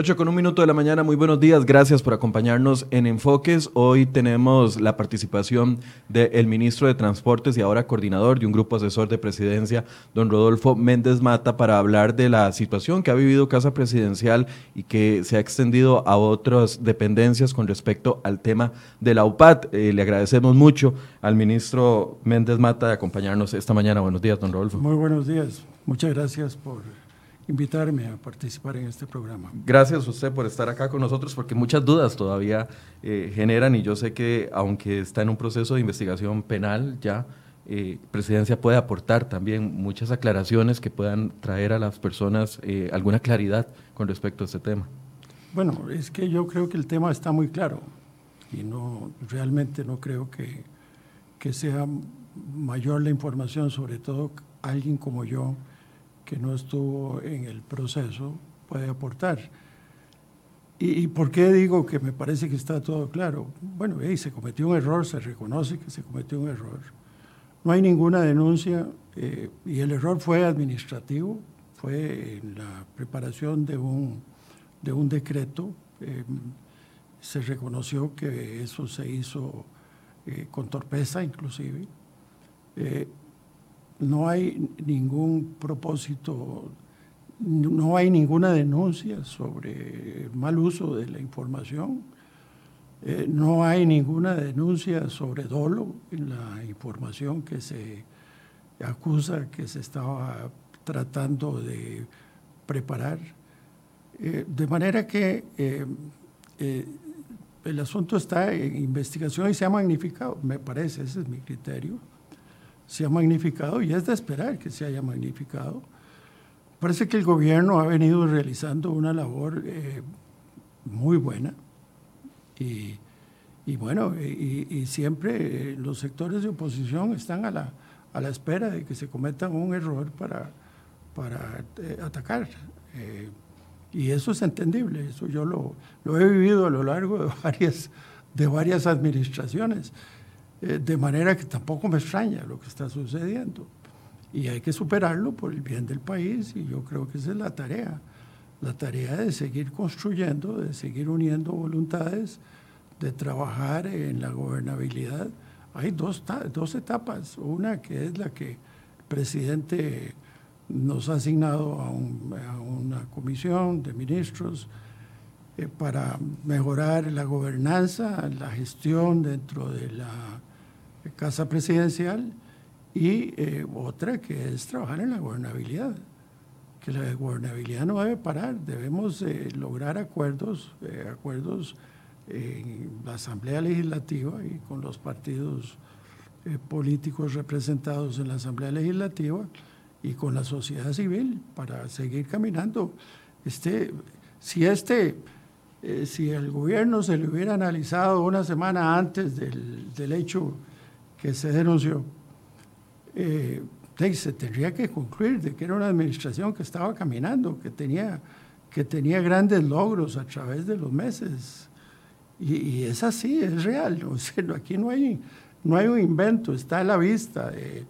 8 con un minuto de la mañana, muy buenos días, gracias por acompañarnos en Enfoques. Hoy tenemos la participación del ministro de Transportes y ahora coordinador de un grupo asesor de presidencia, don Rodolfo Méndez Mata, para hablar de la situación que ha vivido Casa Presidencial y que se ha extendido a otras dependencias con respecto al tema de la UPAD. Eh, le agradecemos mucho al ministro Méndez Mata de acompañarnos esta mañana. Buenos días, don Rodolfo. Muy buenos días, muchas gracias por invitarme a participar en este programa. Gracias a usted por estar acá con nosotros porque muchas dudas todavía eh, generan y yo sé que aunque está en un proceso de investigación penal ya, eh, Presidencia puede aportar también muchas aclaraciones que puedan traer a las personas eh, alguna claridad con respecto a este tema. Bueno, es que yo creo que el tema está muy claro y no realmente no creo que, que sea mayor la información, sobre todo alguien como yo, que no estuvo en el proceso puede aportar. ¿Y, por qué digo que me parece que está todo claro? Bueno, se cometió un error, se reconoce que se cometió un error. No hay ninguna denuncia eh, y el error fue administrativo, fue en la preparación de un, de un decreto. Eh, se reconoció que eso se hizo eh, con torpeza inclusive no hay ningún propósito, no hay ninguna denuncia sobre mal uso de la información, eh, no hay ninguna denuncia sobre dolo en la información que se acusa que se estaba tratando de preparar. Eh, de manera que eh, el asunto está en investigación y se ha magnificado, me parece, ese es mi criterio se ha magnificado y es de esperar que se haya magnificado. Parece que el gobierno ha venido realizando una labor eh, muy buena y, bueno, y, siempre eh, los sectores de oposición están a la, a la espera de que se cometa un error para, para eh, atacar. y eso es entendible, eso yo lo, lo, he vivido a lo largo de varias, de varias administraciones. Eh, de manera que tampoco me extraña lo que está sucediendo. Y hay que superarlo por el bien del país y yo creo que esa es la tarea. La tarea de seguir construyendo, de seguir uniendo voluntades, de trabajar en la gobernabilidad. Hay dos, dos etapas. Una que es la que el presidente nos ha asignado a, una comisión de ministros eh, para mejorar la gobernanza, la gestión dentro de la Casa Presidencial y eh, otra que es trabajar en la gobernabilidad, que la gobernabilidad no debe parar, debemos eh, lograr acuerdos, eh, acuerdos en la Asamblea Legislativa y con los partidos políticos representados en la Asamblea Legislativa y con la sociedad civil para seguir caminando. Este, si este si el gobierno se le hubiera analizado una semana antes del, del hecho que se denunció, eh, se tendría que concluir de que era una administración que estaba caminando, que tenía, que tenía grandes logros a través de los meses. Y, es así, es real. aquí no hay, no hay un invento, está a la vista. Eh,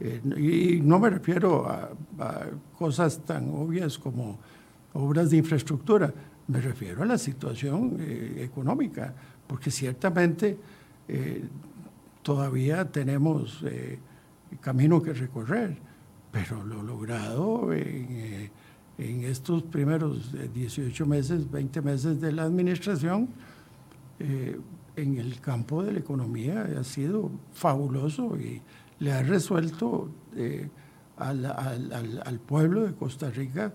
eh, y no me refiero a, cosas tan obvias como obras de infraestructura, me refiero a la situación eh, económica, porque ciertamente todavía tenemos eh, camino que recorrer, pero lo logrado en, eh, estos primeros 18 meses, 20 meses de la administración, eh, en el campo de la economía ha sido fabuloso y le ha resuelto al, al, pueblo de Costa Rica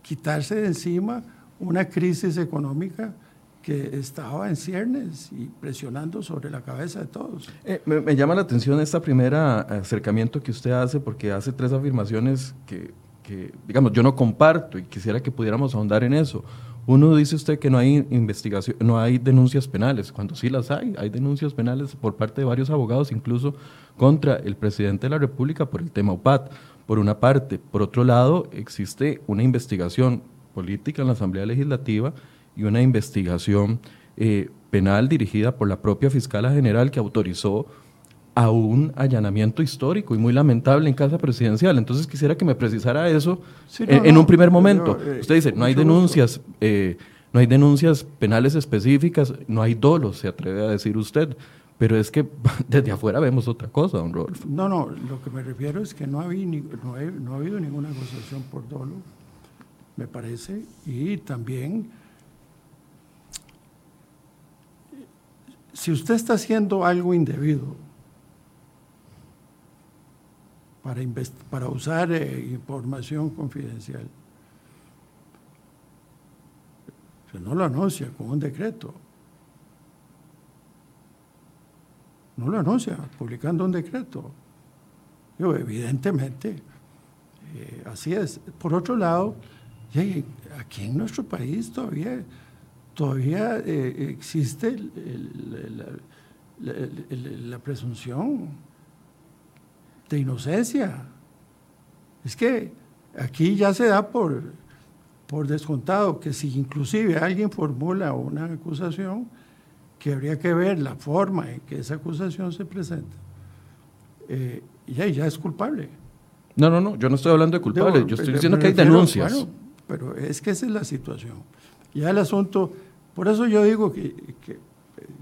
quitarse de encima una crisis económica que estaba en ciernes y presionando sobre la cabeza de todos. Eh, me, llama la atención este primer acercamiento que usted hace porque hace tres afirmaciones que, que, digamos, yo no comparto y quisiera que pudiéramos ahondar en eso. Uno dice usted que no hay investigación, no hay denuncias penales, cuando sí las hay, hay denuncias penales por parte de varios abogados, incluso contra el presidente de la República por el tema UPAT, por una parte. Por otro lado, existe una investigación política en la Asamblea Legislativa y una investigación eh, penal dirigida por la propia fiscala general que autorizó a un allanamiento histórico y muy lamentable en casa presidencial. Entonces quisiera que me precisara eso en, un primer momento. Eh, Usted dice, no hay denuncias, eh, no hay denuncias penales específicas, no hay dolo, se atreve a decir usted. Pero es que desde afuera vemos otra cosa, don Rodolfo. No, no, lo que me refiero es que no, había no, no ha habido ninguna acusación por dolo, me parece, y también si usted está haciendo algo indebido para, usar eh, información confidencial, se no lo anuncia con un decreto. No lo anuncia publicando un decreto. Yo, evidentemente, eh, así es. Por otro lado, aquí en nuestro país todavía todavía eh, existe la, presunción de inocencia. Es que aquí ya se da por, por descontado que si inclusive alguien formula una acusación, que habría que ver la forma en que esa acusación se presenta, eh, ya, ya es culpable. No, no, no, yo no estoy hablando de culpable, yo estoy diciendo que hay denuncias. pero es que esa es la situación. Ya el asunto, por eso yo digo que,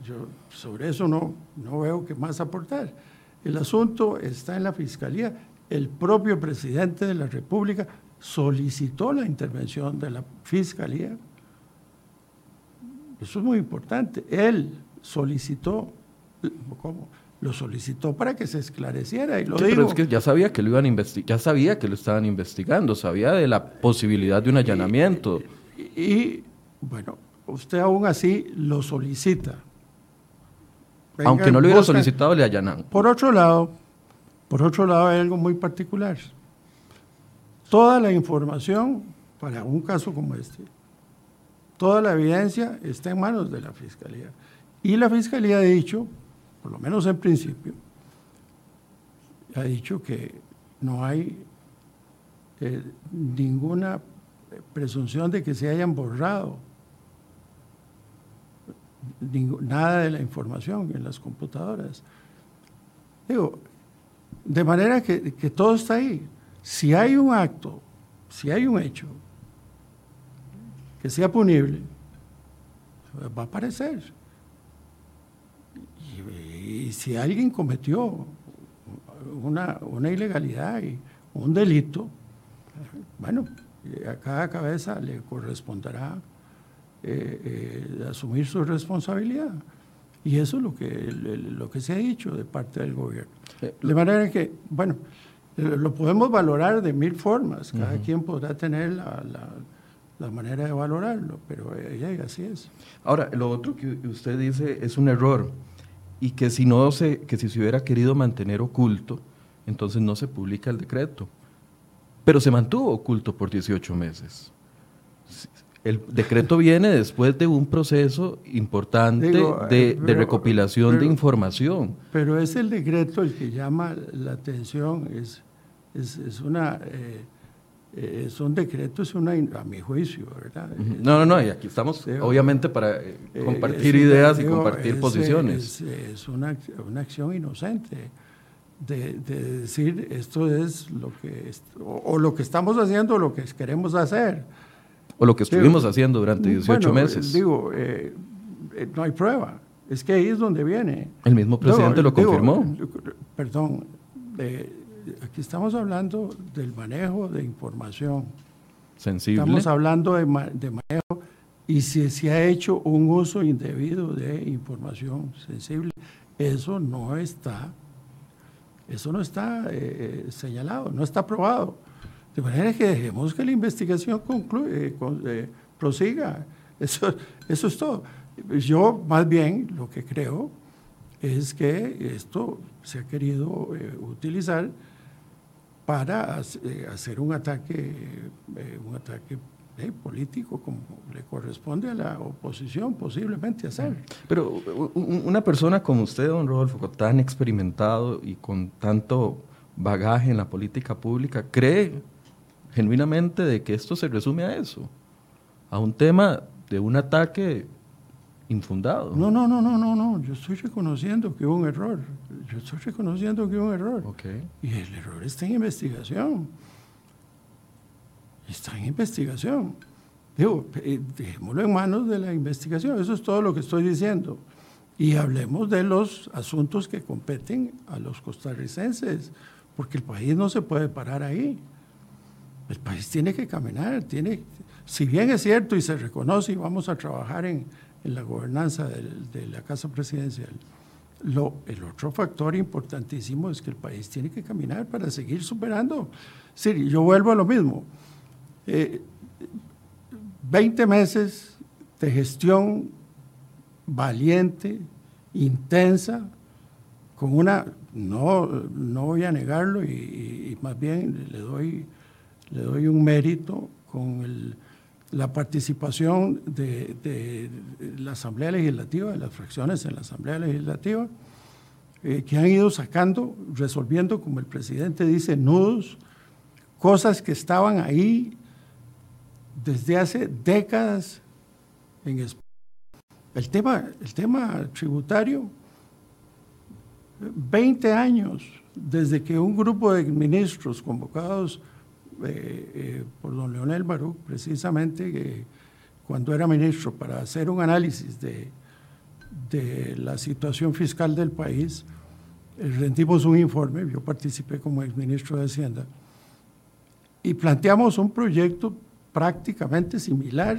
yo sobre eso no, no veo que más aportar. El asunto está en la Fiscalía. El propio presidente de la República solicitó la intervención de la Fiscalía. Eso es muy importante. Él solicitó, ¿cómo? Lo solicitó para que se esclareciera y lo Pero es que ya sabía que lo iban a investigar, ya sabía que lo estaban investigando, sabía de la posibilidad de un allanamiento. y bueno, usted aún así lo solicita. Aunque no lo hubiera solicitado, le allanan. Por otro lado, por otro lado hay algo muy particular. Toda la información para un caso como este, toda la evidencia está en manos de la Fiscalía. Y la Fiscalía ha dicho, por lo menos en principio, ha dicho que no hay eh, ninguna presunción de que se hayan borrado nada de la información en las computadoras. Digo, de manera que, todo está ahí. Si hay un acto, si hay un hecho que sea punible, va a aparecer. Y, si alguien cometió una, una ilegalidad y un delito, bueno, a cada cabeza le corresponderá eh, eh, asumir su responsabilidad. Y eso es lo que, lo que se ha dicho de parte del gobierno. Eh, de manera que, bueno, lo podemos valorar de mil formas, cada quien podrá tener la, la, manera de valorarlo, pero así es. Ahora, lo otro que usted dice es un error y que si no se, que si se hubiera querido mantener oculto, entonces no se publica el decreto. Pero se mantuvo oculto por 18 meses. El decreto viene después de un proceso importante de, eh, recopilación de información. Pero es el decreto el que llama la atención, es, es, una... Eh, eh, son decretos, una, a mi juicio, ¿verdad? No, no, no, y aquí estamos obviamente para compartir ideas y compartir posiciones. Es, una, una, acción inocente de, decir esto es lo que, o, lo que estamos haciendo o lo que queremos hacer o lo que estuvimos haciendo durante 18 meses. Digo, eh, eh, no hay prueba. Es que ahí es donde viene. El mismo presidente lo confirmó. perdón, aquí estamos hablando del manejo de información. Sensible. Estamos hablando de, manejo y si se ha hecho un uso indebido de información sensible, eso no está, eso no está eh, señalado, no está aprobado. De manera que dejemos que la investigación concluye, eh, eh, prosiga. Eso, eso es todo. Yo más bien lo que creo es que esto se ha querido eh, utilizar para hacer un ataque, un ataque político como le corresponde a la oposición posiblemente hacer. Pero una persona como usted, don Rodolfo, tan experimentado y con tanto bagaje en la política pública, ¿cree genuinamente de que esto se resume a eso, a un tema de un ataque infundado. No, no, no, no, no, no. Yo estoy reconociendo que hubo un error. Yo estoy reconociendo que hubo un error. Okay. Y el error está en investigación. Está en investigación. Digo, eh, dejémoslo en manos de la investigación. Eso es todo lo que estoy diciendo. Y hablemos de los asuntos que competen a los costarricenses, porque el país no se puede parar ahí. El país tiene que caminar, tiene, si bien es cierto y se reconoce y vamos a trabajar en, la gobernanza de, la Casa Presidencial, lo, el otro factor importantísimo es que el país tiene que caminar para seguir superando. Sí, yo vuelvo a lo mismo. Eh, 20 meses de gestión valiente, intensa, con una, no, no voy a negarlo y más bien le doy, le doy un mérito con la participación de, la Asamblea Legislativa, de las fracciones en la Asamblea Legislativa, eh, que han ido sacando, resolviendo, como el presidente dice, nudos, cosas que estaban ahí desde hace décadas en El tema, el tema tributario, 20 años desde que un grupo de ministros convocados eh, eh, por don Leonel Baruch, precisamente cuando era ministro, para hacer un análisis de, de la situación fiscal del país, eh, rendimos un informe, yo participé como exministro de Hacienda, y planteamos un proyecto prácticamente similar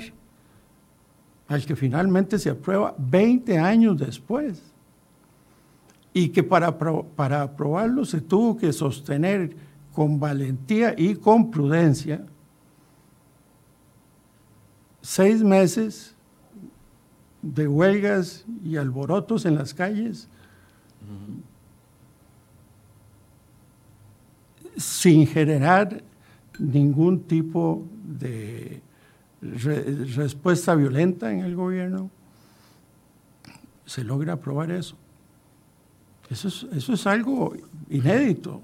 al que finalmente se aprueba 20 años después, y que para, para aprobarlo se tuvo que sostener con valentía y con prudencia, seis meses de huelgas y alborotos en las calles, sin generar ningún tipo de respuesta violenta en el gobierno, se logra aprobar eso. Eso es, algo inédito.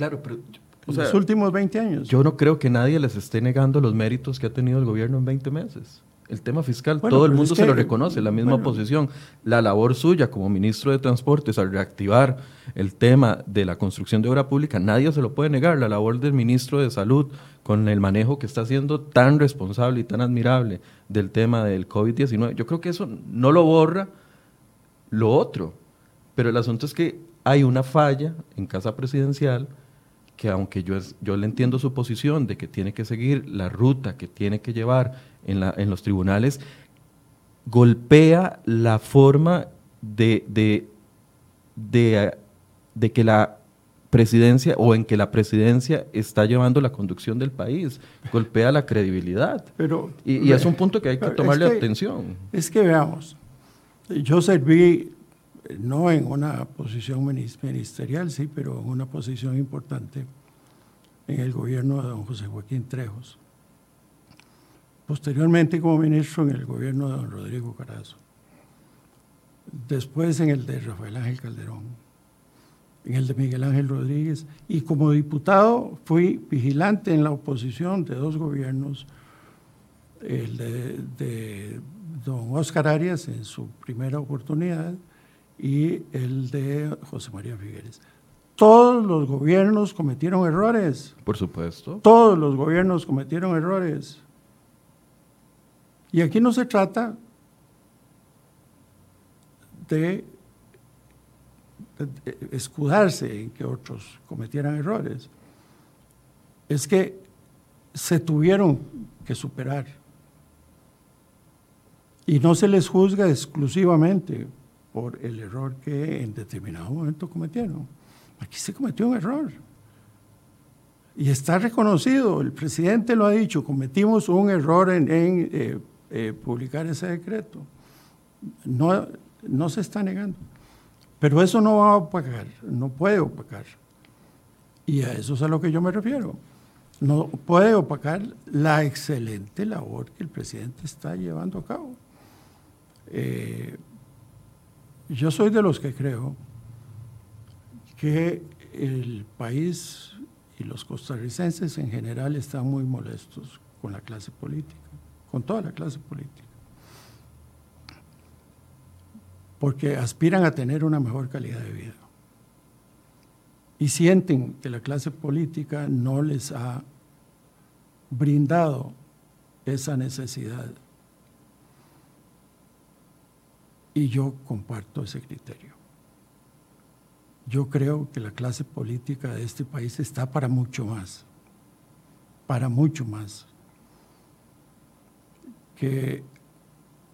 Claro, pero... los últimos 20 años. Yo no creo que nadie les esté negando los méritos que ha tenido el gobierno en 20 meses. El tema fiscal, todo el mundo se lo reconoce, la misma oposición. La labor suya como ministro de Transportes al reactivar el tema de la construcción de obra pública, nadie se lo puede negar. La labor del ministro de Salud con el manejo que está haciendo tan responsable y tan admirable del tema del COVID-19, yo creo que eso no lo borra lo otro. Pero el asunto es que hay una falla en Casa Presidencial que aunque yo, yo le entiendo su posición de que tiene que seguir la ruta que tiene que llevar en, la, en los tribunales, golpea la forma de, de, de, que la presidencia o en que la presidencia está llevando la conducción del país, golpea la credibilidad. Pero, y, es un punto que hay que tomarle atención. Es que veamos, yo serví no en una posición ministerial, sí, pero en una posición importante en el gobierno de don José Joaquín Trejos. Posteriormente como ministro en el gobierno de don Rodrigo Carazo. Después en el de Rafael Ángel Calderón, en el de Miguel Ángel Rodríguez. Y como diputado fui vigilante en la oposición de dos gobiernos, el de, don Oscar Arias en su primera oportunidad y el de José María Figueres. Todos los gobiernos cometieron errores. Por supuesto. Todos los gobiernos cometieron errores. Y aquí no se trata de, escudarse en que otros cometieran errores. Es que se tuvieron que superar. Y no se les juzga exclusivamente por el error que en determinado momento cometieron. Aquí se cometió un error. Y está reconocido, el presidente lo ha dicho, cometimos un error en, eh, eh, publicar ese decreto. No, no se está negando. Pero eso no va a opacar, no puede opacar. Y a eso es a lo que yo me refiero. No puede opacar la excelente labor que el presidente está llevando a cabo. Eh, yo soy de los que creo que el país y los costarricenses en general están muy molestos con la clase política, con toda la clase política. porque aspiran a tener una mejor calidad de vida. Y sienten que la clase política no les ha brindado esa necesidad. Y yo comparto ese criterio. Yo creo que la clase política de este país está para mucho más, para mucho más. Que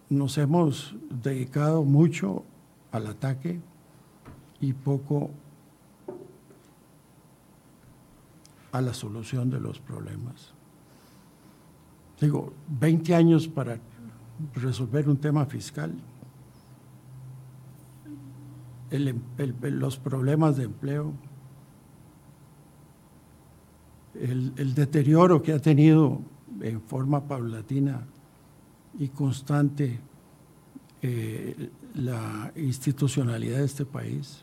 nos hemos dedicado mucho al ataque y poco a la solución de los problemas. Digo, 20 años para resolver un tema fiscal, los problemas de empleo, el, deterioro que ha tenido en forma paulatina y constante eh, la institucionalidad de este país.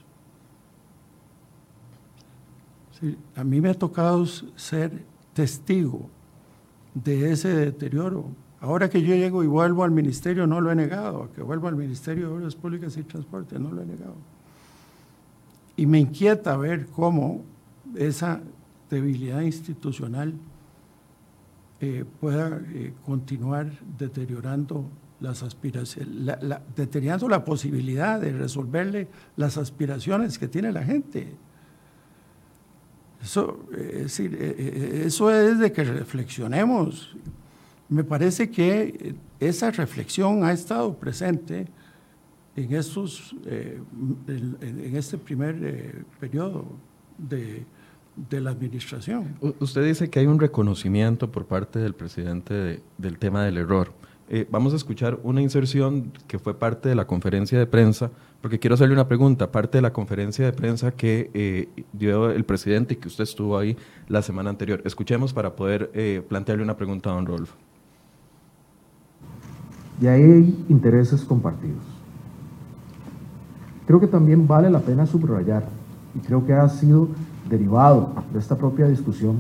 a mí me ha tocado ser testigo de ese deterioro. Ahora que yo llego y vuelvo al ministerio, no lo he negado, que vuelvo al Ministerio de Obras Públicas y Transporte, no lo he negado. Y me inquieta ver cómo esa debilidad institucional eh, pueda eh, continuar deteriorando las aspiraciones, deteriorando la posibilidad de resolverle las aspiraciones que tiene la gente. Eso, eh, es de que reflexionemos. Me parece que esa reflexión ha estado presente en, estos, eh, en, este primer eh, periodo de, de, la administración. usted dice que hay un reconocimiento por parte del presidente del tema del error. Eh, vamos a escuchar una inserción que fue parte de la conferencia de prensa, porque quiero hacerle una pregunta, parte de la conferencia de prensa que dio el presidente y que usted estuvo ahí la semana anterior. Escuchemos para poder plantearle una pregunta a don Rolfo. Y ahí hay intereses compartidos Creo que también vale la pena subrayar, y creo que ha sido derivado de esta propia discusión,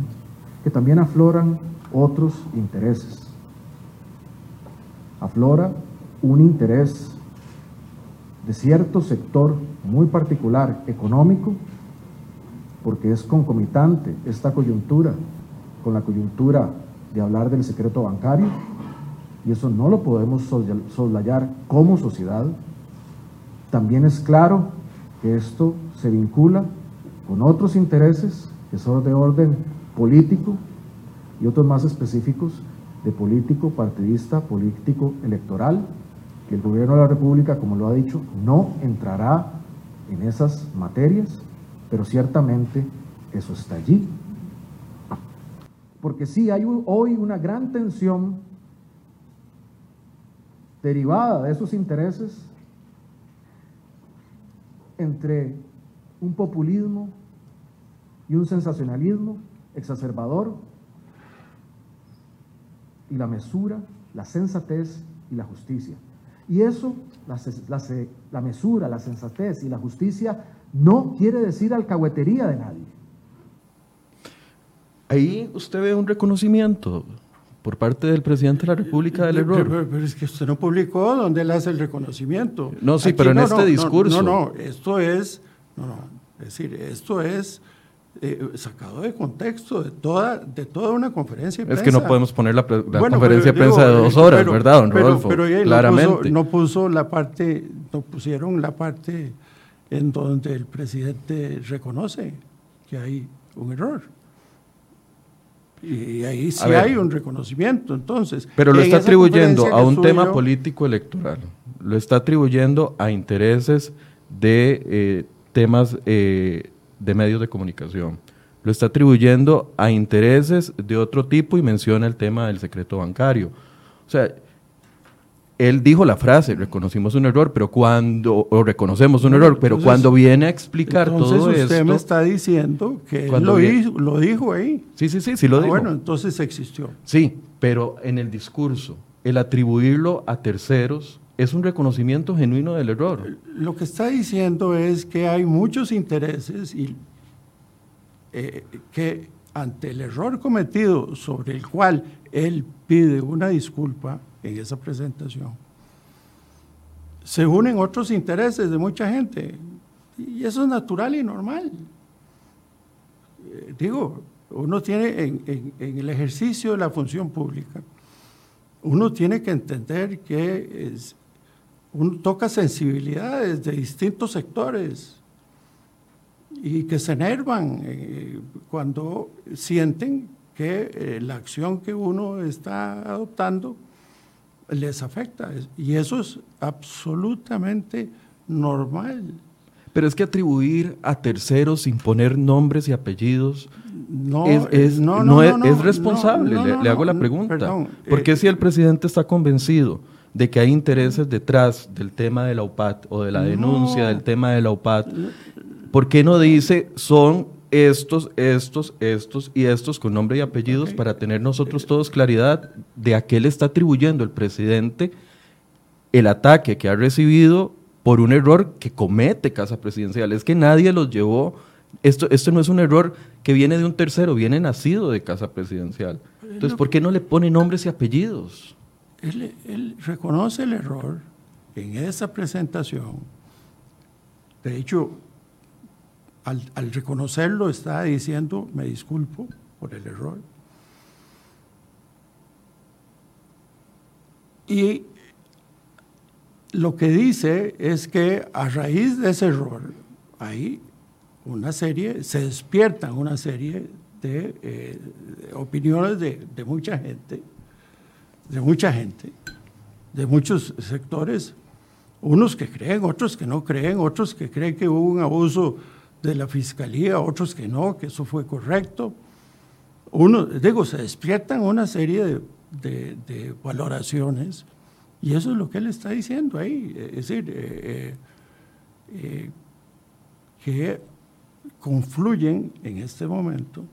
que también afloran otros intereses. Aflora un interés de cierto sector muy particular económico, porque es concomitante esta coyuntura con la coyuntura de hablar del secreto bancario, y eso no lo podemos soslayar como sociedad, también es claro que esto se vincula con otros intereses que son de orden político y otros más específicos de político partidista, político electoral, que el gobierno de la República, como lo ha dicho, no entrará en esas materias, pero ciertamente eso está allí. Porque sí, hay hoy una gran tensión derivada de esos intereses entre un populismo y un sensacionalismo exacerbador y la mesura, la sensatez y la justicia. Y eso, la, mesura, la sensatez y la justicia, no quiere decir alcahuetería de nadie. Ahí usted ve un reconocimiento por parte del presidente de la República del error. Pero, es que usted no publicó dónde él hace el reconocimiento. No, sí, pero en este discurso. No, no, esto es, no, no, es decir, esto es eh, sacado de contexto de toda, de toda una conferencia de prensa. Es que no podemos poner la, conferencia de prensa de dos horas, ¿verdad, don Rodolfo? Pero, pero Claramente. No puso, la parte, no pusieron la parte en donde el presidente reconoce que hay un error. Y ahí sí hay un reconocimiento, entonces. Pero lo está atribuyendo a un tema político electoral, lo está atribuyendo a intereses de eh, temas eh, de medios de comunicación, lo está atribuyendo a intereses de otro tipo y menciona el tema del secreto bancario. O sea, él dijo la frase, reconocimos un error, pero cuando, o reconocemos un error, pero cuando viene a explicar todo esto... usted me está diciendo que él lo, lo, dijo ahí. Sí, sí, sí, sí lo ah, dijo. Bueno, entonces existió. Sí, pero en el discurso, el atribuirlo a terceros es un reconocimiento genuino del error. Lo que está diciendo es que hay muchos intereses y eh, que ante el error cometido sobre el cual él pide una disculpa, en esa presentación, se unen otros intereses de mucha gente. Y eso es natural y normal. Eh, digo, uno tiene en, el ejercicio de la función pública, uno tiene que entender que uno toca sensibilidades de distintos sectores y que se enervan eh, cuando sienten que eh, la acción que uno está adoptando les afecta. Y eso es absolutamente normal. Pero es que atribuir a terceros sin poner nombres y apellidos no es, no, es, responsable. le, hago la pregunta. porque eh, si el presidente está convencido de que hay intereses detrás del tema de la UPAT o de la denuncia del tema de la UPAT, ¿por qué no dice son estos, estos, estos y estos con nombre y apellidos para tener nosotros todos claridad de a qué le está atribuyendo el presidente el ataque que ha recibido por un error que comete Casa Presidencial. Es que nadie los llevó. Esto, esto no es un error que viene de un tercero, viene nacido de Casa Presidencial. Entonces, ¿por qué no le pone nombres y apellidos? Él, él reconoce el error en esa presentación. De hecho, al, reconocerlo está diciendo, me disculpo por el error. Y lo que dice es que a raíz de ese error hay una serie, se despiertan una serie de, eh, opiniones de, de, mucha gente, de mucha gente, de muchos sectores, unos que creen, otros que no creen, otros que creen que hubo un abuso de la fiscalía, otros que no, que eso fue correcto. Uno, digo, se despiertan una serie de, valoraciones y eso es lo que él está diciendo ahí. Es decir, eh, eh, eh, que confluyen en este momento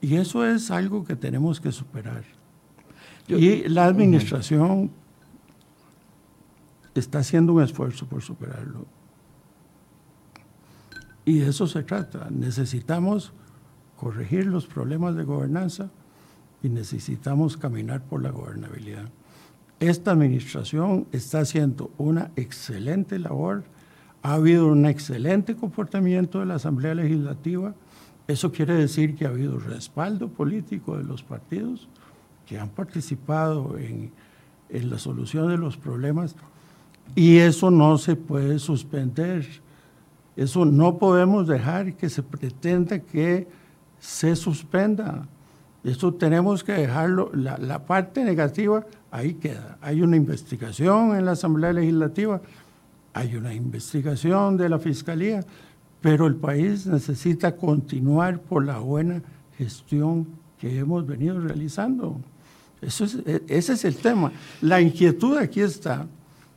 y eso es algo que tenemos que superar. y la administración está haciendo un esfuerzo por superarlo. Y de eso se trata. Necesitamos corregir los problemas de gobernanza y necesitamos caminar por la gobernabilidad. Esta administración está haciendo una excelente labor. Ha habido un excelente comportamiento de la Asamblea Legislativa. Eso quiere decir que ha habido respaldo político de los partidos que han participado en, en la solución de los problemas y eso no se puede suspender eso no podemos dejar que se pretenda que se suspenda. Eso tenemos que dejarlo, la, parte negativa ahí queda. Hay una investigación en la Asamblea Legislativa, hay una investigación de la Fiscalía, pero el país necesita continuar por la buena gestión que hemos venido realizando. Eso es, e, ese es el tema. La inquietud aquí está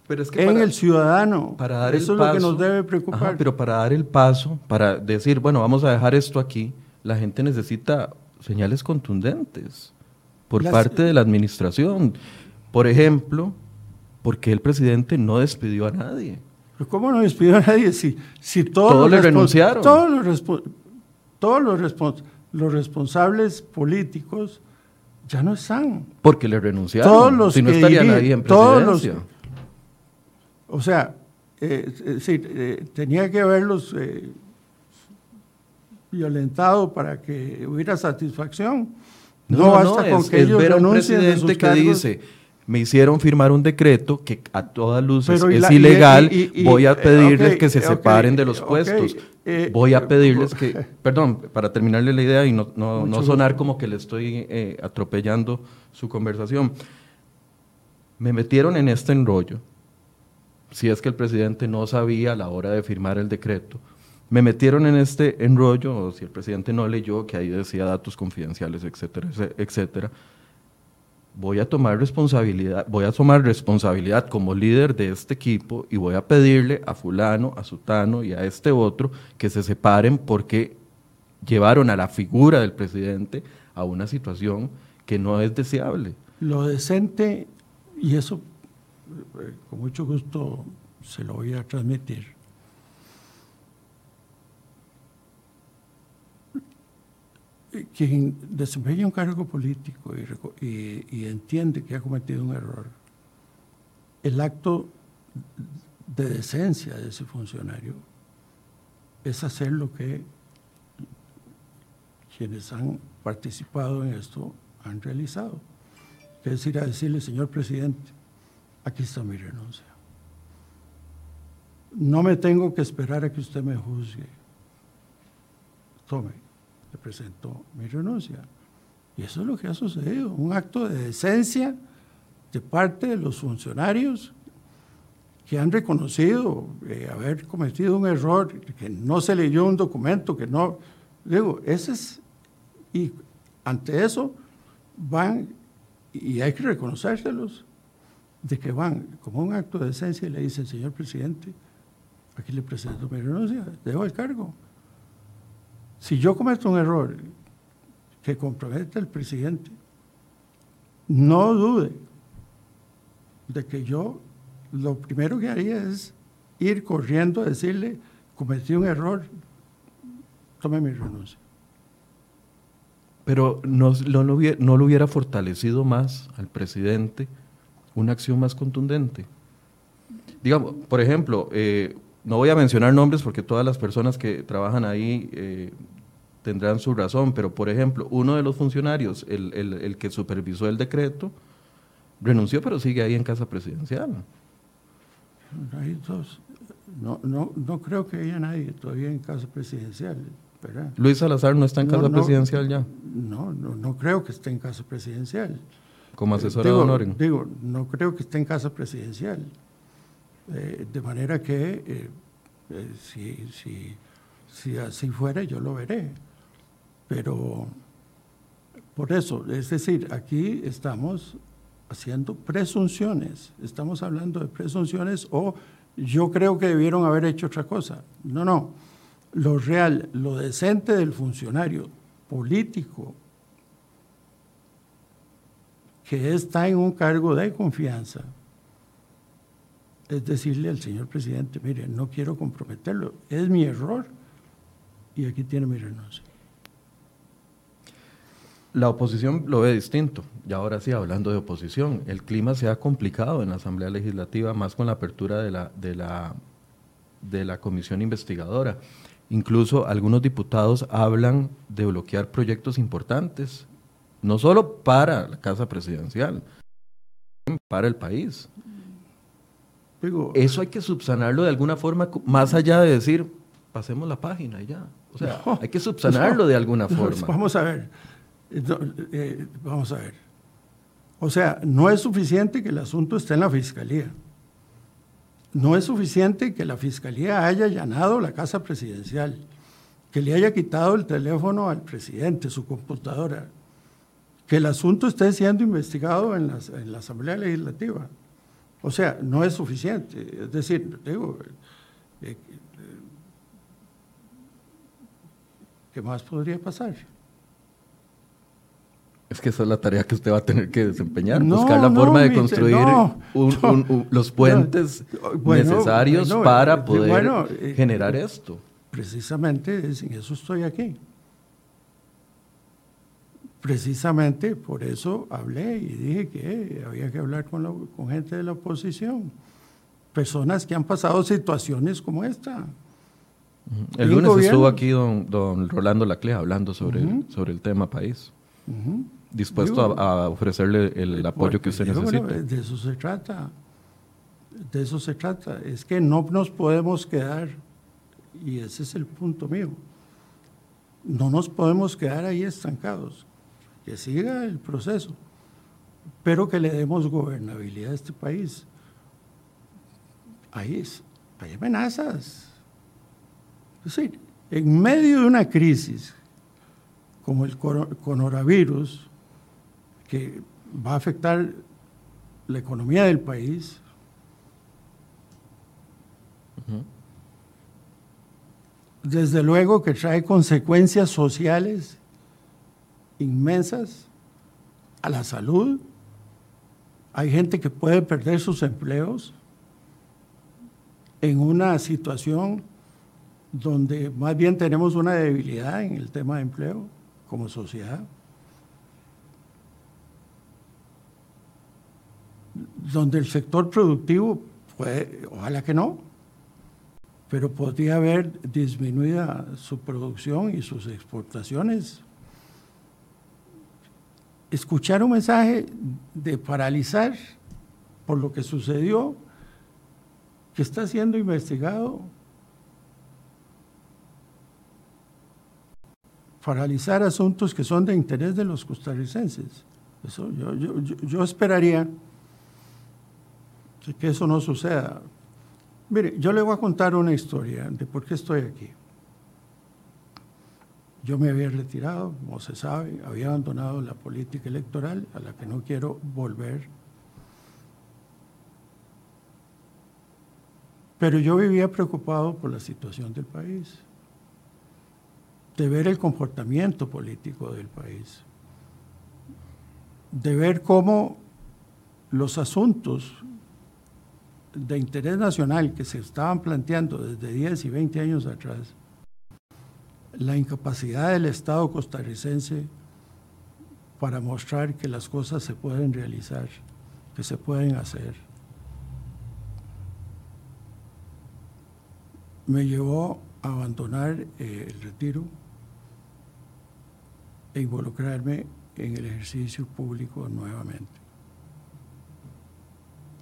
pero es que en el ciudadano. Para dar Eso es lo que nos debe preocupar. pero para dar el paso, para decir, bueno, vamos a dejar esto aquí, la gente necesita señales contundentes por parte de la administración. Por ejemplo, ¿por qué el presidente no despidió a nadie? ¿Cómo no despidió a nadie? Si, si todos, todos le renunciaron. Todos, los, todos los, los responsables políticos ya no están. Porque le renunciaron. Todos los si no estaría nadie en presidencia. O sea, eh, eh, eh, tenía que haberlos violentado para que hubiera satisfacción. No, basta con que ellos ver a un presidente que dice, me hicieron firmar un decreto que a todas luces es ilegal, voy a pedirles que se separen de los puestos. voy a pedirles que, perdón, para terminarle la idea y no, no sonar como que le estoy atropellando su conversación, me metieron en este enrollo si es que el presidente no sabía a la hora de firmar el decreto. Me metieron en este enrollo, o si el presidente no leyó, que ahí decía datos confidenciales, etcétera, etcétera. Voy a tomar responsabilidad, voy a tomar responsabilidad como líder de este equipo y voy a pedirle a fulano, a sutano y a este otro que se separen porque llevaron a la figura del presidente a una situación que no es deseable. Lo decente, y eso con mucho gusto se lo voy a transmitir. Quien desempeña un cargo político y, entiende que ha cometido un error, el acto de decencia de ese funcionario es hacer lo que quienes han participado en esto han realizado, que es ir a decirle, señor presidente, aquí está mi renuncia. No me tengo que esperar a que usted me juzgue. Tome, le presento mi renuncia. Y eso es lo que ha sucedido, un acto de decencia de parte de los funcionarios que han reconocido eh, haber cometido un error, que no se leyó un documento, que no... Digo, ese es... Y ante eso van, y hay que reconocérselos, de que van como un acto de decencia y le dicen, señor presidente, aquí le presento mi renuncia, dejo el cargo. Si yo cometo un error que compromete al presidente, no dude de que yo lo primero que haría es ir corriendo a decirle, cometí un error, tome mi renuncia. Pero no, lo no, lo hubiera, fortalecido más al presidente una acción más contundente. Digamos, por ejemplo, eh, no voy a mencionar nombres porque todas las personas que trabajan ahí eh, tendrán su razón, pero por ejemplo, uno de los funcionarios, el, el, el que supervisó el decreto, renunció, pero sigue ahí en casa presidencial. Hay dos. No, no, no creo que haya nadie todavía en casa presidencial. ¿verdad? Luis Salazar no está en casa no, presidencial ya, No, no, no creo que esté en casa presidencial. Como asesor digo, de Honoren. digo, no creo que esté en casa presidencial. Eh, de manera que eh, eh, si, si, si así fuera, yo lo veré. Pero por eso, es decir, aquí estamos haciendo presunciones, estamos hablando de presunciones o yo creo que debieron haber hecho otra cosa. No, no, lo real, lo decente del funcionario político que está en un cargo de confianza, es decirle al señor presidente, mire, no quiero comprometerlo, es mi error y aquí tiene mi renuncia. La oposición lo ve distinto. Y ahora sí, hablando de oposición, el clima se ha complicado en la Asamblea Legislativa, más con la apertura de la, de la, de la comisión investigadora. Incluso algunos diputados hablan de bloquear proyectos importantes, no solo para la Casa Presidencial, para el país. Digo, Eso hay que subsanarlo de alguna forma, más allá de decir, pasemos la página y ya. O sea, No, hay que subsanarlo no, de alguna forma. Vamos a ver, eh, vamos a ver. O sea, no es suficiente que el asunto esté en la fiscalía. No es suficiente que la fiscalía haya allanado la casa presidencial, que le haya quitado el teléfono al presidente, su computadora, que el asunto esté siendo investigado en la, en la Asamblea Legislativa. O sea, no es suficiente. Es decir, digo, eh, eh, ¿qué más podría pasar? Es que esa es la tarea que usted va a tener que desempeñar, No, buscar la no, forma de construir no, un- un- un- los puentes Bueno, necesarios bueno, para eh, poder bueno, eh, generar esto. Precisamente en eso estoy aquí. Precisamente por eso hablé y dije que había que hablar con, la- con gente de la oposición, personas que han pasado situaciones como esta. El ¿y lunes gobierno? estuvo aquí don, don Rolando Laclea hablando sobre, el, sobre el tema país, dispuesto Digo, a, a ofrecerle el apoyo que usted digo, necesita. bueno, de eso se trata. De eso se trata. Es que no nos podemos quedar, y ese es el punto mío, no nos podemos quedar ahí estancados. Que siga el proceso, pero que le demos gobernabilidad a este país. Ahí es, hay amenazas. Es decir, en medio de una crisis como el coro- coronavirus, que va a afectar la economía del país, desde luego que trae consecuencias sociales inmensas a la salud. Hay gente que puede perder sus empleos en una situación donde más bien tenemos una debilidad en el tema de empleo como sociedad. donde el sector productivo puede, ojalá que no, pero podría haber disminuida su producción y sus exportaciones. Escuchar un mensaje de paralizar por lo que sucedió, que está siendo investigado, paralizar asuntos que son de interés de los costarricenses. Eso, yo, yo, yo esperaría que eso no suceda. Mire, yo le voy a contar una historia de por qué estoy aquí. Yo me había retirado, como se sabe, había abandonado la política electoral a la que no quiero volver. Pero yo vivía preocupado por la situación del país, de ver el comportamiento político del país, de ver cómo los asuntos de interés nacional que se estaban planteando desde 10 y 20 años atrás, la incapacidad del Estado costarricense para mostrar que las cosas se pueden realizar, que se pueden hacer, me llevó a abandonar eh, el retiro e involucrarme en el ejercicio público nuevamente.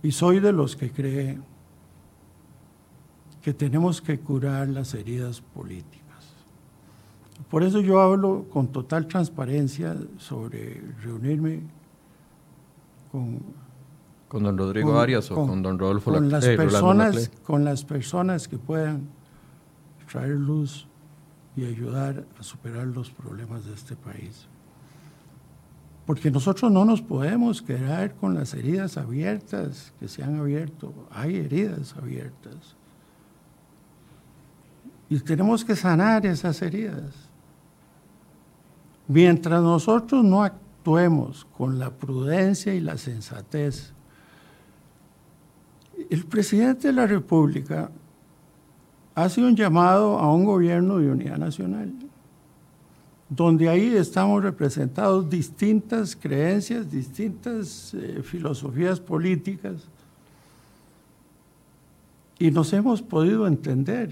Y soy de los que cree que tenemos que curar las heridas políticas. Por eso yo hablo con total transparencia sobre reunirme con... ¿Con don Rodrigo Arias o con, don Rodolfo con las eh, personas Con las personas que puedan traer luz y ayudar a superar los problemas de este país. Porque nosotros no nos podemos quedar con las heridas abiertas que se han abierto. Hay heridas abiertas. Y tenemos que sanar esas heridas. Mientras nosotros no actuemos con la prudencia y la sensatez, el presidente de la República hace un llamado a un gobierno de unidad nacional donde ahí estamos representados distintas creencias, distintas eh, filosofías políticas, y nos hemos podido entender,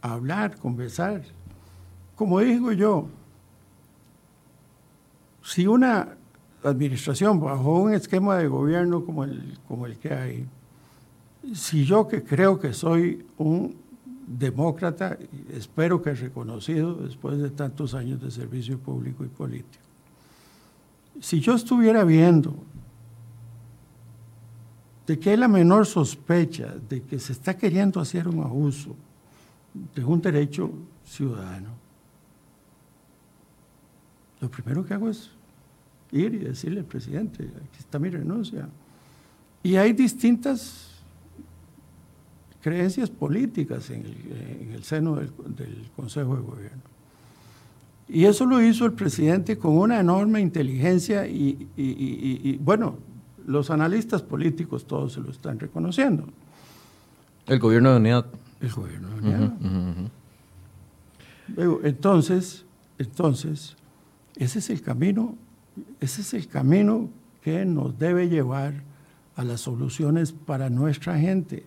hablar, conversar. Como digo yo, si una administración bajo un esquema de gobierno como el, como el que hay, si yo que creo que soy un demócrata, espero que reconocido después de tantos años de servicio público y político. Si yo estuviera viendo de que hay la menor sospecha de que se está queriendo hacer un abuso de un derecho ciudadano, lo primero que hago es ir y decirle al presidente, aquí está mi renuncia. Y hay distintas creencias políticas en el, seno del, Consejo de Gobierno. Y eso lo hizo el presidente con una enorme inteligencia y, bueno, los analistas políticos todos se lo están reconociendo. El gobierno de unidad. El gobierno de unidad. entonces, entonces, ese es el camino, ese es el camino que nos debe llevar a las soluciones para nuestra gente.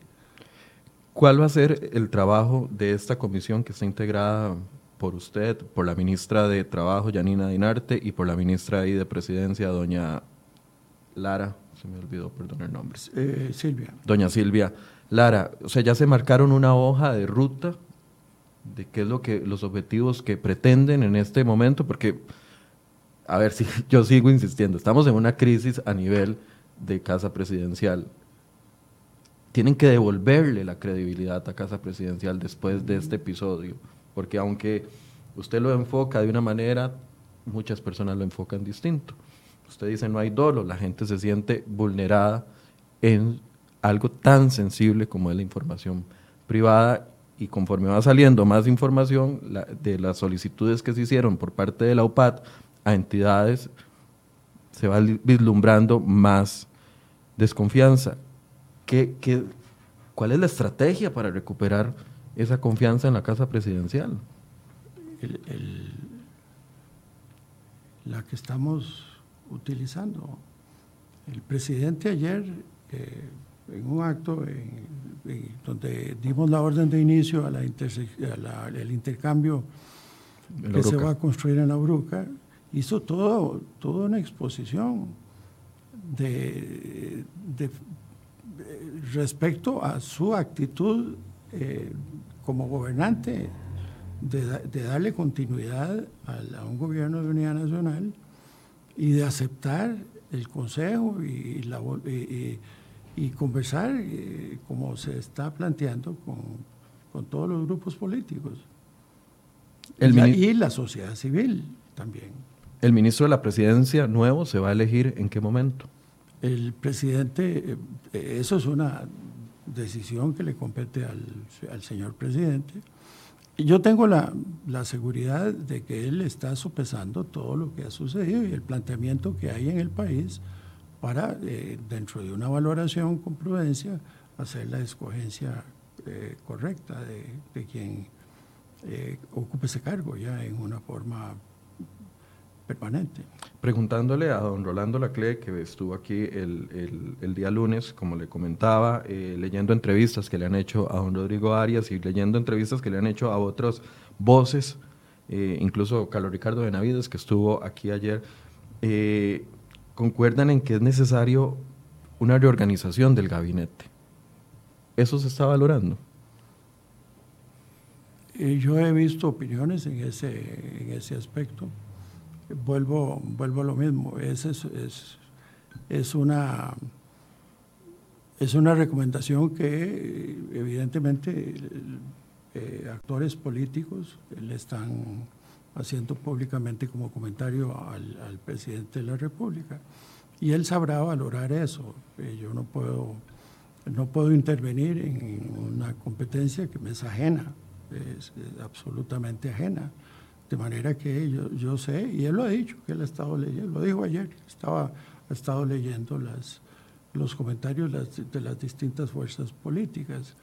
¿Cuál va a ser el trabajo de esta comisión que está integrada por usted, por la ministra de Trabajo, Yanina Dinarte, y por la ministra de Presidencia, doña Lara, se me olvidó, perdón el nombre. Eh, Silvia. Doña Silvia. Lara, o sea, ya se marcaron una hoja de ruta de qué es lo que los objetivos que pretenden en este momento, porque, a ver, si yo sigo insistiendo, estamos en una crisis a nivel de casa presidencial tienen que devolverle la credibilidad a Casa Presidencial después de este episodio, porque aunque usted lo enfoca de una manera, muchas personas lo enfocan distinto. Usted dice no hay dolo, la gente se siente vulnerada en algo tan sensible como es la información privada y conforme va saliendo más información de las solicitudes que se hicieron por parte de la UPAD a entidades, se va vislumbrando más desconfianza. ¿Qué, cuál es la estrategia para recuperar esa confianza en la Casa Presidencial? la que estamos utilizando. El presidente ayer eh, en un acto donde dimos la orden de inicio a la, el intercambio que se va a construir en la Bruca, hizo todo, toda una exposición de, respecto a su actitud eh, como gobernante de, darle continuidad a, un gobierno de unidad nacional y de aceptar el consejo y, la, y, conversar eh, como se está planteando con, con todos los grupos políticos y la sociedad civil también. ¿El ministro de la presidencia nuevo se va a elegir en qué momento? El presidente, eh, eso es una decisión que le compete al, al señor presidente. Yo tengo la, la, seguridad de que él está sopesando todo lo que ha sucedido y el planteamiento que hay en el país para, eh, dentro de una valoración con prudencia, hacer la escogencia eh, correcta de, de quien eh, ocupe ese cargo ya en una forma permanente. Preguntándole a don Rolando Lacle, que estuvo aquí el, el, día lunes, como le comentaba, eh, leyendo entrevistas que le han hecho a don Rodrigo Arias y leyendo entrevistas que le han hecho a otras voces, eh, incluso Carlos Ricardo Benavides, que estuvo aquí ayer, concuerdan en que es necesario una reorganización del gabinete. ¿Eso se está valorando? yo he visto opiniones en ese, en ese aspecto. Vuelvo, vuelvo a lo mismo. Es, es, es, una, es una recomendación que evidentemente eh, actores políticos le están haciendo públicamente como comentario al, al, presidente de la República. Y él sabrá valorar eso. Eh, yo no puedo, no puedo intervenir en una competencia que me es ajena es, absolutamente ajena. De manera que yo, yo, sé, y él lo ha dicho, que él ha estado leyendo, lo dijo ayer, estaba, ha estado leyendo las, los comentarios de las distintas fuerzas políticas.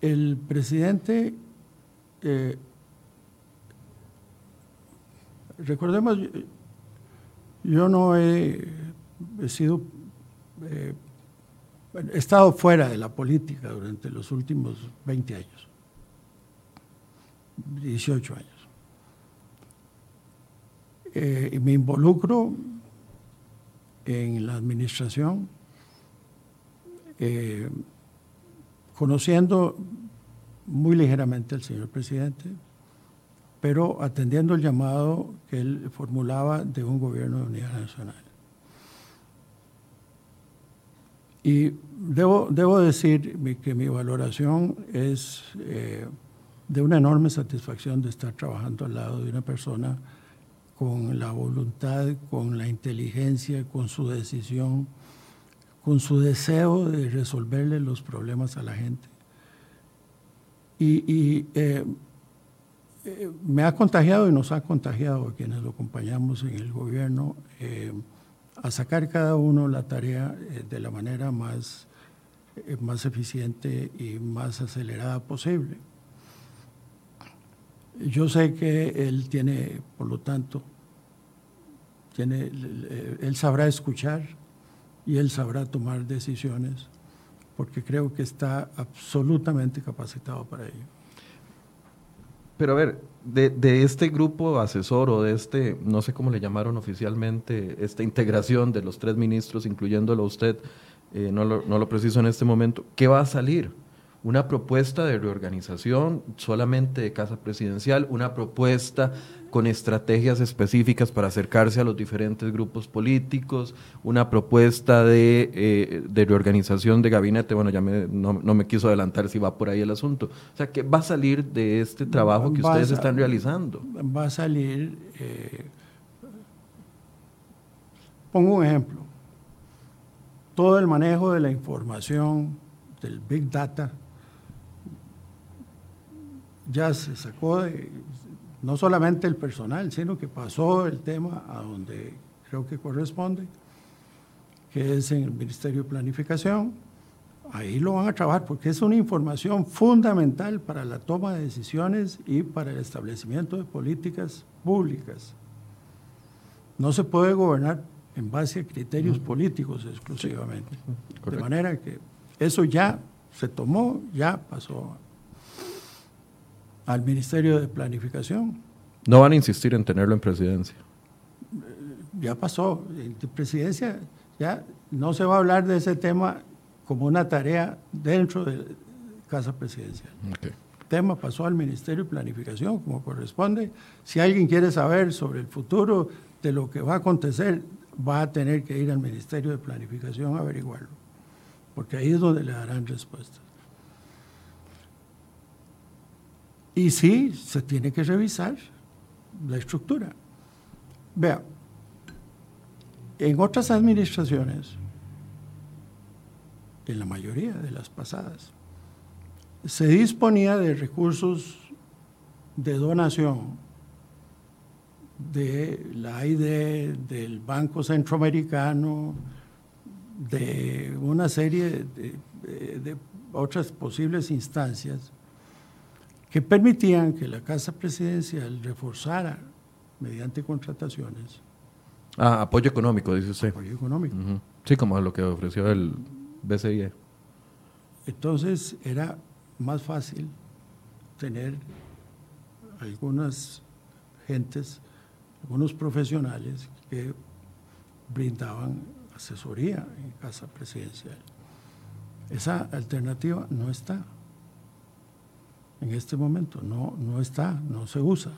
El presidente, eh, recordemos, yo no he, sido, eh, he estado fuera de la política durante los últimos 20 años. 18 años. Eh, y me involucro en la administración, eh, conociendo muy ligeramente al señor presidente, pero atendiendo el llamado que él formulaba de un gobierno de unidad nacional. Y debo, debo decir que mi valoración es eh, de una enorme satisfacción de estar trabajando al lado de una persona con la voluntad, con la inteligencia, con su decisión, con su deseo de resolverle los problemas a la gente. Y, eh, eh, me ha contagiado y nos ha contagiado a quienes lo acompañamos en el gobierno eh, a sacar cada uno la tarea de la manera más, más eficiente y más acelerada posible. Yo sé que él tiene, por lo tanto, tiene, él sabrá escuchar y él sabrá tomar decisiones, porque creo que está absolutamente capacitado para ello. Pero a ver, de, este grupo asesor o de este, no sé cómo le llamaron oficialmente, esta integración de los tres ministros, incluyéndolo a usted, eh, no, lo, no lo preciso en este momento, ¿qué va a salir? Una propuesta de reorganización solamente de casa presidencial, una propuesta con estrategias específicas para acercarse a los diferentes grupos políticos, una propuesta de, eh, reorganización de gabinete, bueno, ya no, me quiso adelantar si va por ahí el asunto. O sea, ¿qué va a salir de este trabajo que ustedes están realizando? Va a salir, eh, pongo un ejemplo, todo el manejo de la información, del Big Data, ya se sacó de, no solamente el personal, sino que pasó el tema a donde creo que corresponde, que es en el Ministerio de Planificación. Ahí lo van a trabajar porque es una información fundamental para la toma de decisiones y para el establecimiento de políticas públicas. No se puede gobernar en base a criterios políticos exclusivamente. de manera que eso ya se tomó, ya pasó al Ministerio de Planificación. No van a insistir en tenerlo en presidencia. Ya pasó. En presidencia ya no se va a hablar de ese tema como una tarea dentro de Casa Presidencial. El tema pasó al Ministerio de Planificación como corresponde. Si alguien quiere saber sobre el futuro de lo que va a acontecer, va a tener que ir al Ministerio de Planificación a averiguarlo, porque ahí es donde le darán respuestas. Y sí, se tiene que revisar la estructura. Vea, en otras administraciones, en la mayoría de las pasadas, se disponía de recursos de donación de la AID, del Banco Centroamericano, de una serie de, otras posibles instancias que permitían que la Casa Presidencial reforzara mediante contrataciones. Ah, apoyo económico, dice usted. Apoyo económico. Sí, como lo que ofreció el BCIE. Entonces era más fácil tener algunas gentes, algunos profesionales que brindaban asesoría en Casa Presidencial. Esa alternativa no está en este momento, no, no está, no se usa.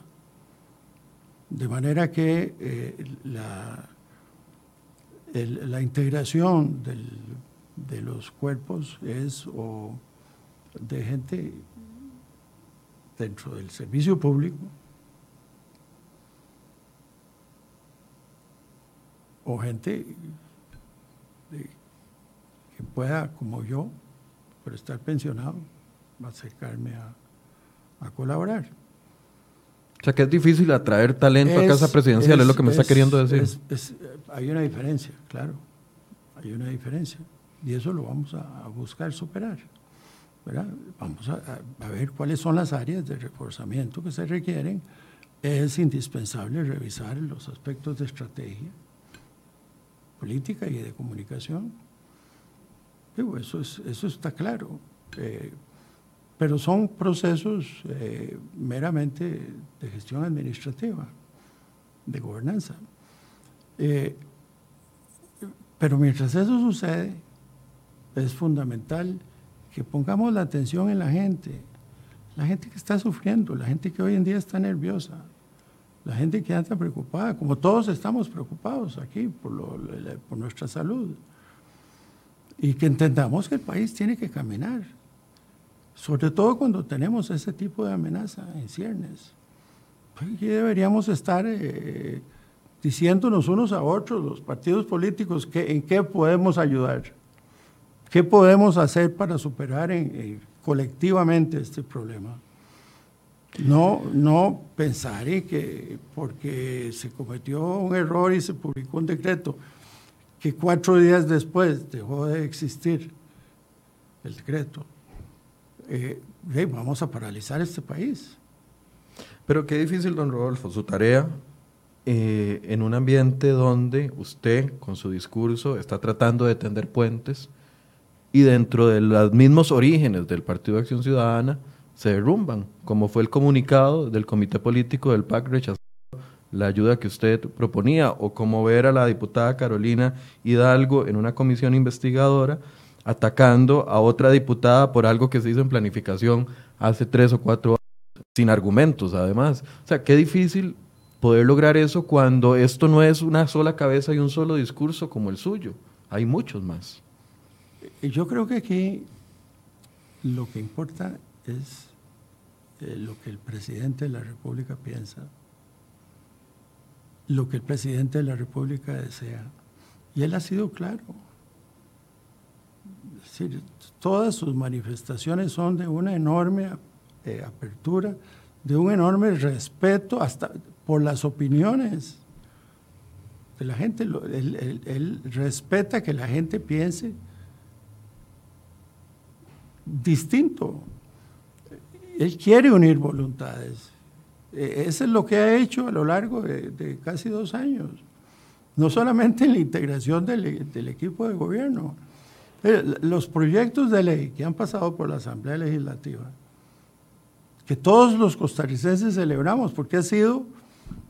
De manera que eh, la, la, integración de los cuerpos es o de gente dentro del servicio público o gente que pueda, como yo, por estar pensionado, acercarme a, a colaborar. O sea, que es difícil atraer talento a casa presidencial, es, lo que me está queriendo decir. hay una diferencia, claro, hay una diferencia. Y eso lo vamos a, buscar superar. Vamos a, a, ver cuáles son las áreas de reforzamiento que se requieren. Es indispensable revisar los aspectos de estrategia política y de comunicación. eso, es, eso está claro. Eh, pero son procesos eh, meramente de gestión administrativa, de gobernanza. Eh, pero mientras eso sucede, es fundamental que pongamos la atención en la gente, la gente que está sufriendo, la gente que hoy en día está nerviosa, la gente que anda preocupada, como todos estamos preocupados aquí por, por nuestra salud, y que entendamos que el país tiene que caminar sobre todo cuando tenemos ese tipo de amenaza en ciernes. Pues, deberíamos estar eh, diciéndonos unos a otros, los partidos políticos, que, en qué podemos ayudar, qué podemos hacer para superar colectivamente este problema. No, no pensar que porque se cometió un error y se publicó un decreto, que cuatro días después dejó de existir el decreto eh, vamos a paralizar este país. Pero qué difícil, don Rodolfo, su tarea eh, en un ambiente donde usted, con su discurso, está tratando de tender puentes y dentro de los mismos orígenes del Partido de Acción Ciudadana se derrumban, como fue el comunicado del Comité Político del PAC rechazando la ayuda que usted proponía, o como ver a la diputada Carolina Hidalgo en una comisión investigadora atacando a otra diputada por algo que se hizo en planificación hace tres o cuatro años, sin argumentos además. O sea, qué difícil poder lograr eso cuando esto no es una sola cabeza y un solo discurso como el suyo. Hay muchos más. Yo creo que aquí lo que importa es eh, lo que el presidente de la República piensa, lo que el presidente de la República desea. Y él ha sido claro todas sus manifestaciones son de una enorme eh, apertura, de un enorme respeto hasta por las opiniones de la gente. Él, respeta que la gente piense distinto. Él quiere unir voluntades. E, eso es lo que ha hecho a lo largo de casi dos años. no solamente en la integración del, del equipo de gobierno. Los proyectos de ley que han pasado por la Asamblea Legislativa, que todos los costarricenses celebramos, porque ha sido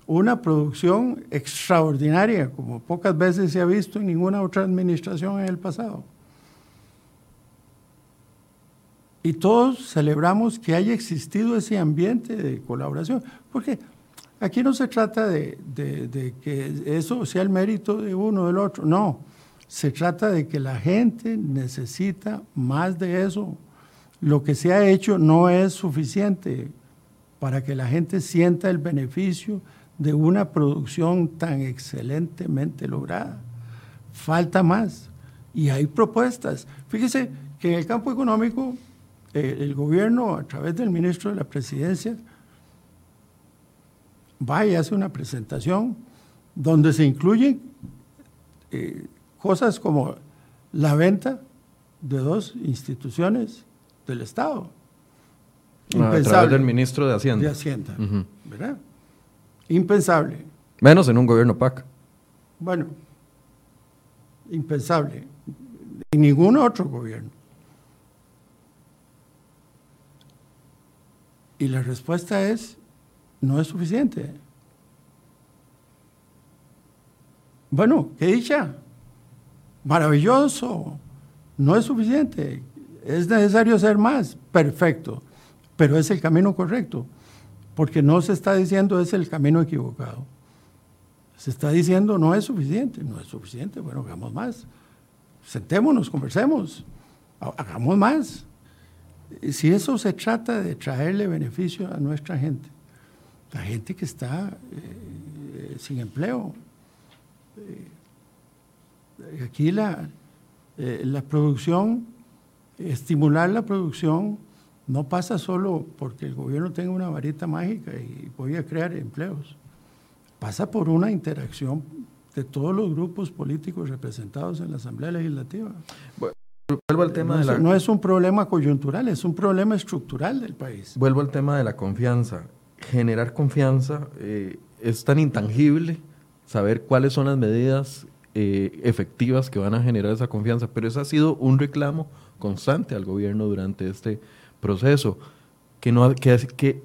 una producción extraordinaria, como pocas veces se ha visto en ninguna otra administración en el pasado. Y todos celebramos que haya existido ese ambiente de colaboración, porque aquí no se trata de, que eso sea el mérito de uno o del otro, no, se trata de que la gente necesita más de eso. Lo que se ha hecho no es suficiente para que la gente sienta el beneficio de una producción tan excelentemente lograda. Falta más y hay propuestas. Fíjese que en el campo económico eh, el gobierno a través del ministro de la presidencia va y hace una presentación donde se incluyen eh, cosas como la venta de dos instituciones del Estado. Ah, a través del ministro de Hacienda. De Hacienda, ¿verdad? Impensable. Menos en un gobierno PAC. Bueno, impensable. En ningún otro gobierno. Y la respuesta es, no es suficiente. Bueno, qué dicha. Maravilloso. No es suficiente. Es necesario hacer más. Perfecto. Pero es el camino correcto porque no se está diciendo es el camino equivocado. Se está diciendo no es suficiente, no es suficiente, bueno, hagamos más. Sentémonos, conversemos, hagamos más. Si eso se trata de traerle beneficio a nuestra gente, la gente que está eh, sin empleo, eh, aquí la, eh, la producción, estimular la producción no pasa solo porque el gobierno tenga una varita mágica y voy a crear empleos. Pasa por una interacción de todos los grupos políticos representados en la Asamblea Legislativa. vuelvo al tema no, de la... No es un problema coyuntural, es un problema estructural del país. Vuelvo al tema de la confianza. Generar confianza eh, es tan intangible, saber cuáles son las medidas eh, efectivas que van a generar esa confianza, pero eso ha sido un reclamo constante al gobierno durante este proceso que, no, que,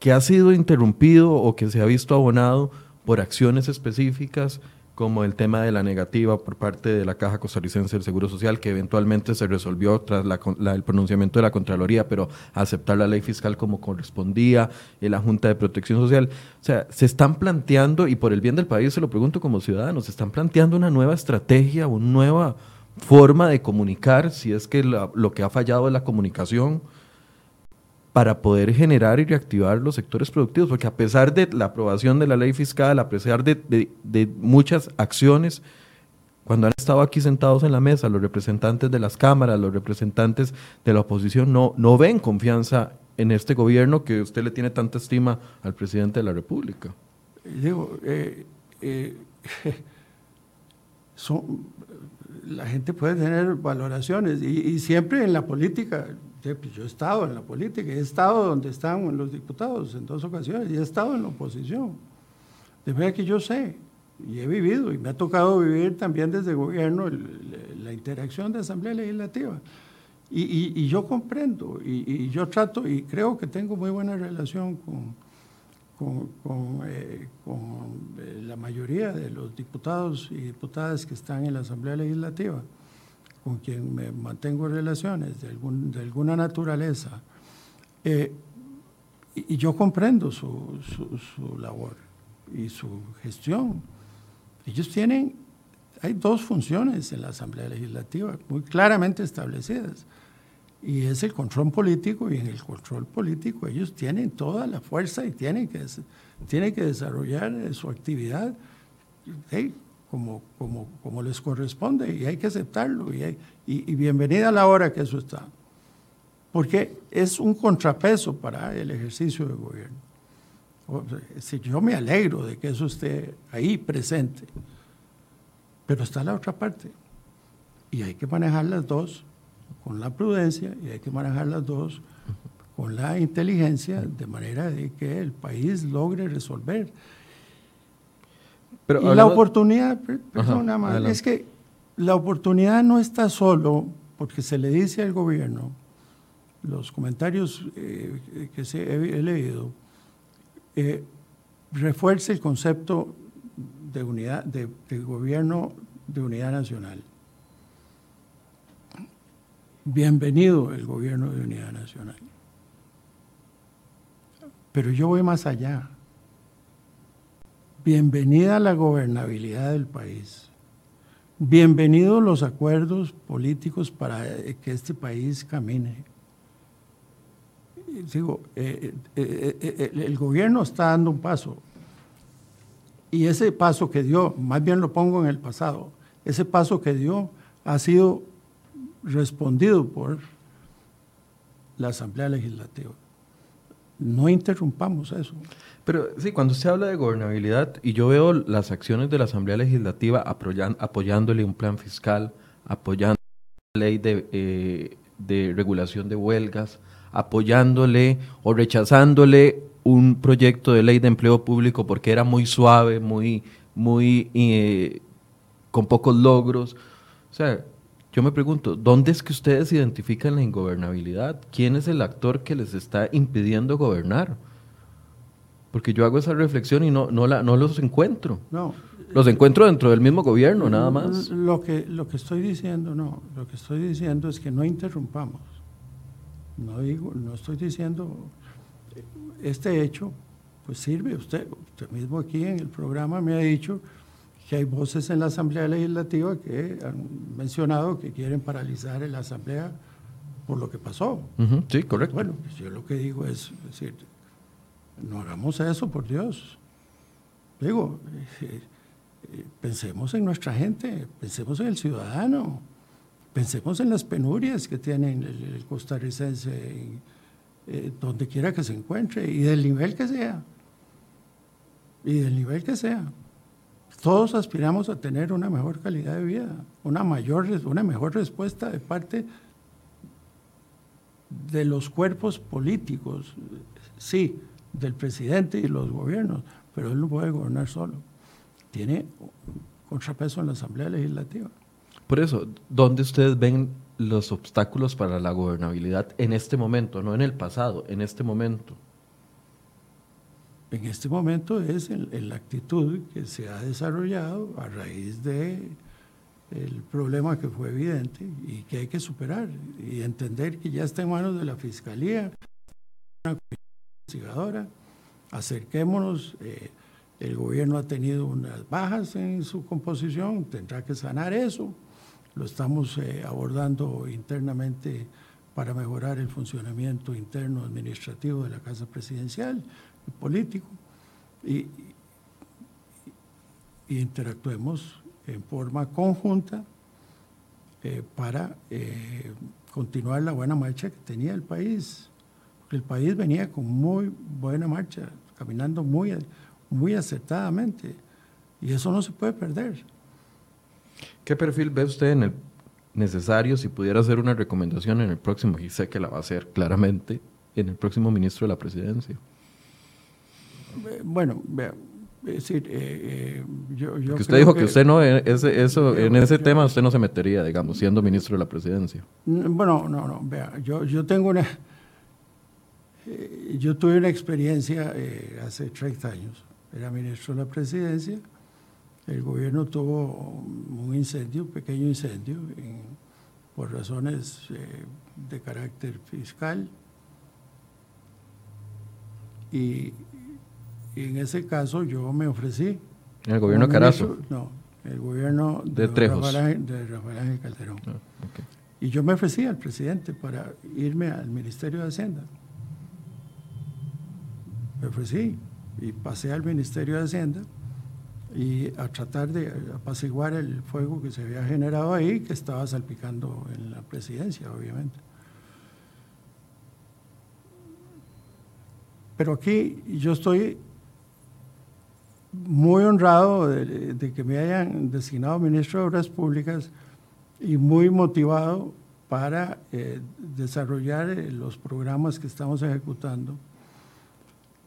que, ha sido interrumpido o que se ha visto abonado por acciones específicas como el tema de la negativa por parte de la Caja Costarricense del Seguro Social, que eventualmente se resolvió tras el pronunciamiento de la Contraloría, pero aceptar la ley fiscal como correspondía, y la Junta de Protección Social. O sea, se están planteando, y por el bien del país se lo pregunto como ciudadano, se están planteando una nueva estrategia, una nueva forma de comunicar, si es que lo que ha fallado es la comunicación, para poder generar y reactivar los sectores productivos, porque a pesar de la aprobación de la ley fiscal, a pesar de, muchas acciones, cuando han estado aquí sentados en la mesa los representantes de las cámaras, los representantes de la oposición, no, no ven confianza en este gobierno que usted le tiene tanta estima al presidente de la República. Digo, eh, eh, la gente puede tener valoraciones y siempre en la política, pues, yo he estado en la política, he estado donde están los diputados en dos ocasiones y he estado en la oposición. De verdad que yo sé y he vivido y me ha tocado vivir también desde gobierno la interacción de Asamblea Legislativa. Y, yo comprendo y, yo trato y creo que tengo muy buena relación con, con, eh, eh, la mayoría de los diputados y diputadas que están en la Asamblea Legislativa con quien me mantengo relaciones de, algún, de alguna naturaleza, eh, y, yo comprendo su, su, labor y su gestión. Ellos tienen, hay dos funciones en la Asamblea Legislativa muy claramente establecidas, y es el control político, y en el control político ellos tienen toda la fuerza y tienen que, tienen que desarrollar su actividad como, como, como les corresponde y hay que aceptarlo y, y, bienvenida a la hora que eso está. Porque es un contrapeso para el ejercicio del gobierno. Si yo me alegro de que eso esté ahí presente, pero está la otra parte. Y hay que manejar las dos con la prudencia y hay que manejar las dos con la inteligencia de manera de que el país logre resolver y la oportunidad, perdona más, es que la oportunidad no está solo porque se le dice al gobierno, los comentarios eh, que se, he, leído, eh, refuerce el concepto de unidad, de, gobierno de unidad nacional. Bienvenido el gobierno de unidad nacional. Pero yo voy más allá. Bienvenida la gobernabilidad del país. Bienvenidos los acuerdos políticos para que este país camine. Digo, eh, eh, eh, el gobierno está dando un paso. Y ese paso que dio, más bien lo pongo en el pasado, ese paso que dio ha sido respondido por la Asamblea Legislativa. No interrumpamos eso. Pero sí, cuando usted habla de gobernabilidad y yo veo las acciones de la Asamblea Legislativa apoyándole un plan fiscal, apoyando la ley de, eh, de regulación de huelgas, apoyándole o rechazándole un proyecto de ley de empleo público porque era muy suave, muy, muy eh, con pocos logros. O sea, yo me pregunto, ¿dónde es que ustedes identifican la ingobernabilidad? ¿Quién es el actor que les está impidiendo gobernar? Porque yo hago esa reflexión y no, no, la, no los encuentro. No. Los encuentro dentro del mismo gobierno, nada más. Lo que, lo que estoy diciendo, no. Lo que estoy diciendo es que no interrumpamos. No, digo, no estoy diciendo este hecho, pues sirve. Usted, usted mismo aquí en el programa me ha dicho que hay voces en la Asamblea Legislativa que han mencionado que quieren paralizar la Asamblea por lo que pasó. sí, correcto. Bueno, pues yo lo que digo es, decir, no hagamos eso, por Dios. Digo, eh, eh, pensemos en nuestra gente, pensemos en el ciudadano, pensemos en las penurias que tiene el, costarricense, eh, donde quiera que se encuentre, y del nivel que sea. Y del nivel que sea. Todos aspiramos a tener una mejor calidad de vida, una, mayor, una mejor respuesta de parte de los cuerpos políticos, sí, del presidente y los gobiernos, pero él no puede gobernar solo. Tiene contrapeso en la Asamblea Legislativa. Por eso, ¿dónde ustedes ven los obstáculos para la gobernabilidad en este momento, no en el pasado, en este momento? En este momento es la actitud que se ha desarrollado a raíz de el problema que fue evidente y que hay que superar y entender que ya está en manos de la Fiscalía, una investigadora, acerquémonos, eh, el gobierno ha tenido unas bajas en su composición, tendrá que sanar eso, lo estamos eh, abordando internamente para mejorar el funcionamiento interno administrativo de la Casa Presidencial político y, interactuemos en forma conjunta eh, para eh, continuar la buena marcha que tenía el país. Porque el país venía con muy buena marcha, caminando muy, muy acertadamente. Y eso no se puede perder. ¿Qué perfil ve usted en el necesario si pudiera hacer una recomendación en el próximo, y sé que la va a hacer claramente, en el próximo ministro de la presidencia? Bueno, es decir, eh, eh, yo, usted dijo que, usted no, eh, ese, eso, en ese tema usted no se metería, digamos, siendo ministro de la presidencia. Bueno, no, no, vea, yo, yo tengo una, yo tuve una experiencia hace 30 años, era ministro de la presidencia, el gobierno tuvo un incendio, un pequeño incendio, por razones de carácter fiscal, y y en ese caso yo me ofrecí. ¿En el gobierno de Carazo? no, el gobierno de, de Rafael, de Rafael Calderón. Ah, y yo me ofrecí al presidente para irme al Ministerio de Hacienda. Me ofrecí y pasé al Ministerio de Hacienda y a tratar de apaciguar el fuego que se había generado ahí, que estaba salpicando en la presidencia, obviamente. Pero aquí yo estoy muy honrado de, que me hayan designado ministro de Obras Públicas y muy motivado para eh, desarrollar eh, los programas que estamos ejecutando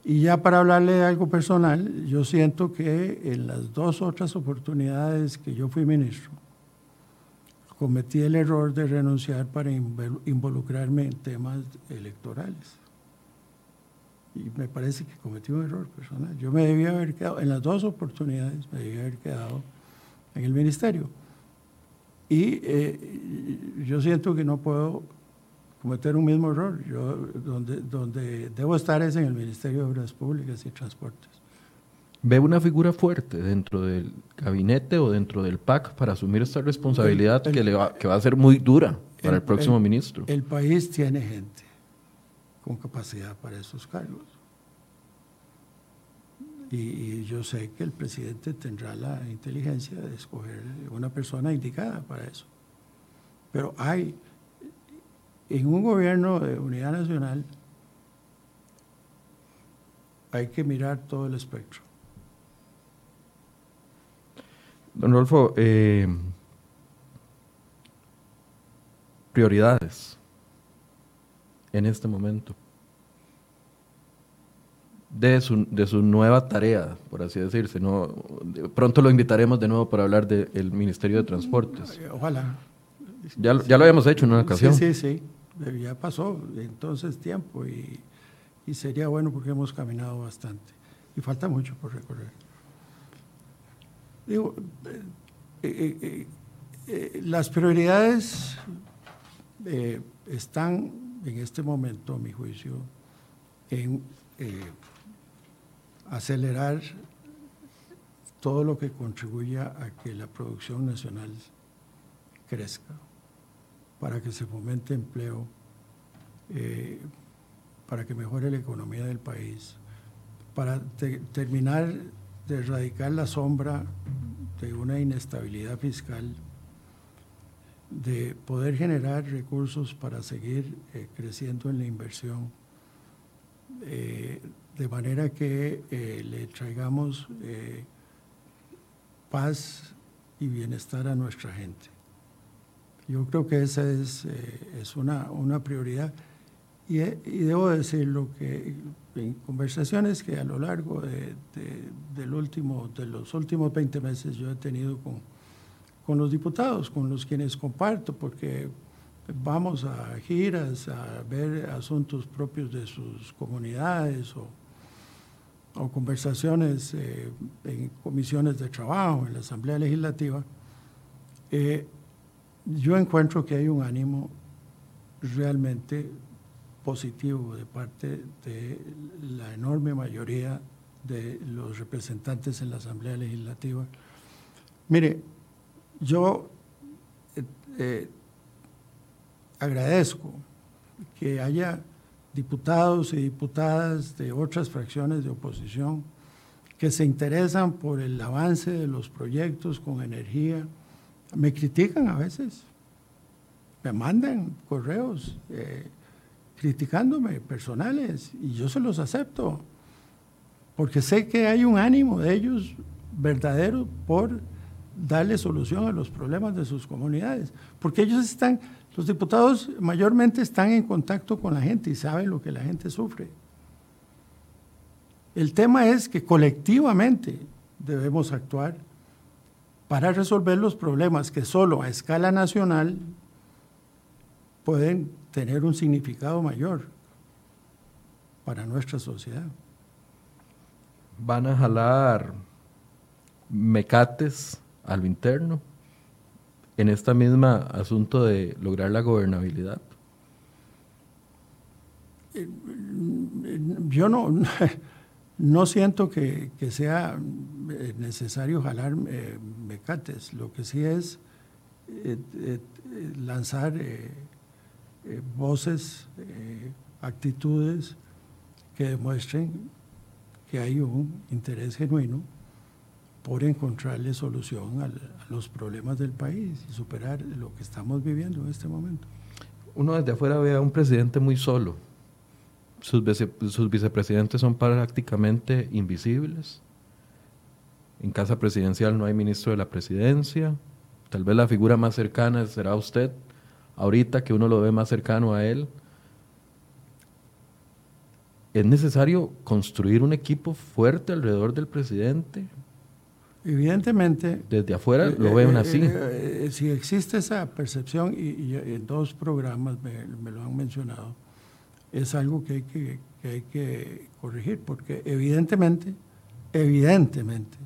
Y ya para hablarle de algo personal, yo siento que en las dos otras oportunidades que yo fui ministro, cometí el error de renunciar para involucrarme en temas electorales. Y me parece que cometí un error personal. Yo me debía haber quedado, en las dos oportunidades, me debía haber quedado en el ministerio. Y eh, yo siento que no puedo cometer un mismo error. Yo, donde, donde debo estar es en el Ministerio de Obras Públicas y Transportes. ¿Ve una figura fuerte dentro del gabinete o dentro del PAC para asumir esta responsabilidad que, le va, que va a ser muy dura para el, próximo ministro? El país tiene gente con capacidad para esos cargos. Y, yo sé que el presidente tendrá la inteligencia de escoger una persona indicada para eso. Pero hay en un gobierno de unidad nacional hay que mirar todo el espectro. Don Rolfo, eh, prioridades en este momento de su, de su nueva tarea, por así decirse. ¿no? Pronto lo invitaremos de nuevo para hablar del Ministerio de Transportes. Ojalá. Ya, ya lo habíamos hecho en una ocasión. Sí, sí, sí ya pasó entonces tiempo y, sería bueno porque hemos caminado bastante y falta mucho por recorrer. Digo, eh, eh, eh, las prioridades están en este momento, a mi juicio, en acelerar todo lo que contribuya a que la producción nacional crezca para que se fomente empleo, eh, para que mejore la economía del país, para terminar de erradicar la sombra de una inestabilidad fiscal, de poder generar recursos para seguir eh, creciendo en la inversión, eh, de manera que le traigamos paz y bienestar a nuestra gente. Yo creo que esa es, eh, es una, una, prioridad. Y, y, debo decirlo que en conversaciones que a lo largo de, del último, de los últimos 20 meses yo he tenido con, con los diputados, con los quienes comparto, porque vamos a giras, a ver asuntos propios de sus comunidades o, o conversaciones eh, en comisiones de trabajo, en la Asamblea Legislativa. Eh, yo encuentro que hay un ánimo realmente positivo de parte de la enorme mayoría de los representantes en la Asamblea Legislativa. Mire, yo eh, eh, agradezco que haya diputados y diputadas de otras fracciones de oposición que se interesan por el avance de los proyectos con energía, me critican a veces, me mandan correos eh, criticándome personales y yo se los acepto, porque sé que hay un ánimo de ellos verdadero por darle solución a los problemas de sus comunidades, porque ellos están, los diputados mayormente están en contacto con la gente y saben lo que la gente sufre. El tema es que colectivamente debemos actuar para resolver los problemas que solo a escala nacional pueden tener un significado mayor para nuestra sociedad. ¿Van a jalar mecates a lo interno en este mismo asunto de lograr la gobernabilidad? Eh, yo no, no siento que, que sea eh, necesario jalar eh, mecates, lo que sí es eh, lanzar voces, actitudes que demuestren que hay un interés genuino por encontrarle solución a, los problemas del país y superar lo que estamos viviendo en este momento. Uno desde afuera ve a un presidente muy solo. Sus, sus vicepresidentes son prácticamente invisibles en Casa Presidencial no hay ministro de la Presidencia. Tal vez la figura más cercana será usted, ahorita que uno lo ve más cercano a él. ¿Es necesario construir un equipo fuerte alrededor del presidente? Evidentemente. Desde afuera lo eh, ven eh, así. Eh, si existe esa percepción, y, en dos programas me, lo han mencionado, es algo que hay que, que hay que corregir, porque evidentemente, evidentemente,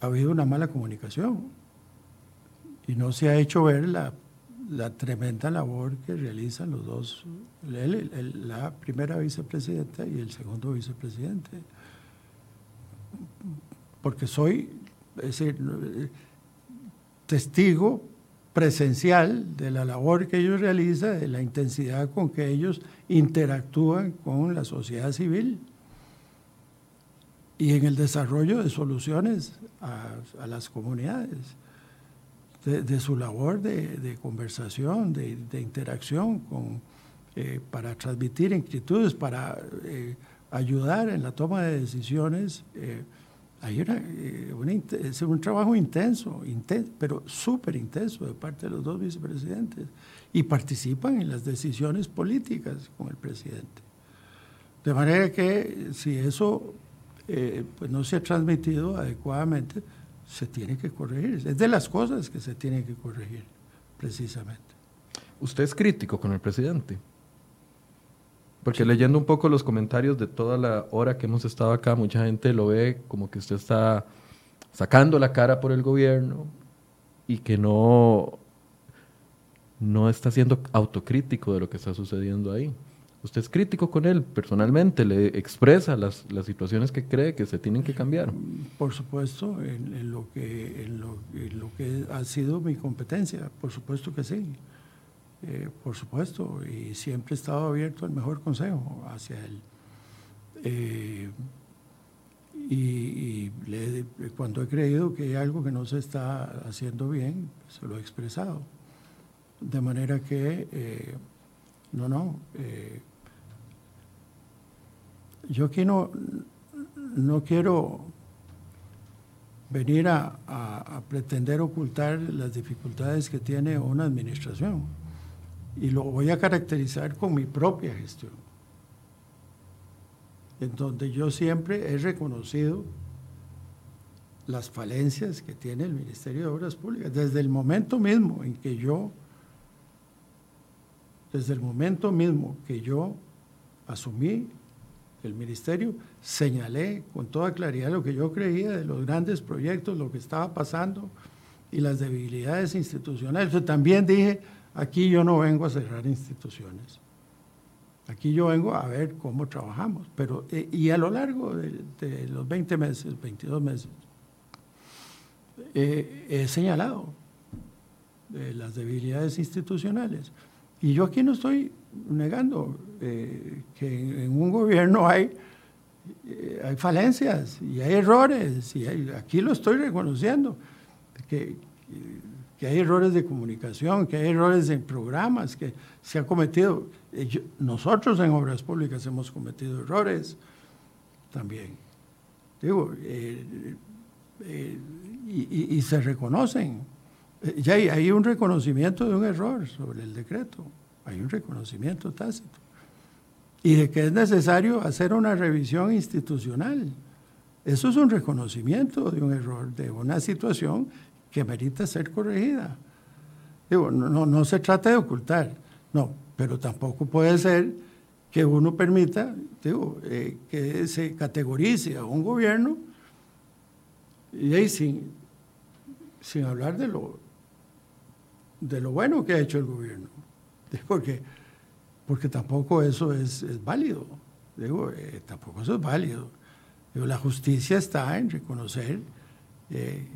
ha habido una mala comunicación y no se ha hecho ver la, la tremenda labor que realizan los dos, la primera vicepresidenta y el segundo vicepresidente. Porque soy testigo presencial de la labor que ellos realizan, de la intensidad con que ellos interactúan con la sociedad civil y en el desarrollo de soluciones a, las comunidades, de, su labor de, conversación, de, interacción, con, eh, para transmitir inquietudes, para eh, ayudar en la toma de decisiones. Eh, hay es un trabajo intenso, intenso pero súper intenso de parte de los dos vicepresidentes y participan en las decisiones políticas con el presidente. De manera que si eso eh, pues no se ha transmitido adecuadamente, se tiene que corregir. Es de las cosas que se tienen que corregir, precisamente. ¿Usted es crítico con el presidente? Porque leyendo un poco los comentarios de toda la hora que hemos estado acá, mucha gente lo ve como que usted está sacando la cara por el gobierno y que no, no está siendo autocrítico de lo que está sucediendo ahí. ¿Usted es crítico con él personalmente? ¿Le expresa las, las situaciones que cree que se tienen que cambiar? Por supuesto, en, lo, que, en, lo, que ha sido mi competencia, por supuesto que sí. Eh, por supuesto, y siempre he estado abierto al mejor consejo hacia él. Eh, y, cuando he creído que hay algo que no se está haciendo bien, se lo he expresado. De manera que, eh, no, no, yo aquí no, no quiero venir a, pretender ocultar las dificultades que tiene una administración y lo voy a caracterizar con mi propia gestión, en donde yo siempre he reconocido las falencias que tiene el Ministerio de Obras Públicas, desde el momento mismo en que yo, desde el momento mismo que yo asumí el ministerio, señalé con toda claridad lo que yo creía de los grandes proyectos, lo que estaba pasando y las debilidades institucionales. Yo también dije, aquí yo no vengo a cerrar instituciones. Aquí yo vengo a ver cómo trabajamos. Pero, eh, y a lo largo de, los 20 meses, 22 meses, eh, he señalado eh, las debilidades institucionales. Y yo aquí no estoy negando que en un gobierno hay, hay falencias y hay errores, y aquí lo estoy reconociendo, que, que, hay errores de comunicación, que hay errores en programas, que se ha cometido, eh, nosotros en obras públicas hemos cometido errores también. Digo, y, y, se reconocen. Ya hay, hay un reconocimiento de un error sobre el decreto hay un reconocimiento tácito. Y de que es necesario hacer una revisión institucional. Eso es un reconocimiento de un error, de una situación que merita ser corregida. Digo, no, no, se trata de ocultar, no, pero tampoco puede ser que uno permita digo, eh, que se categorice a un gobierno y ahí sin, sin hablar de lo, de lo bueno que ha hecho el gobierno. porque, porque tampoco eso es, válido. Digo, eh, tampoco eso es válido. Digo, la justicia está en reconocer eh,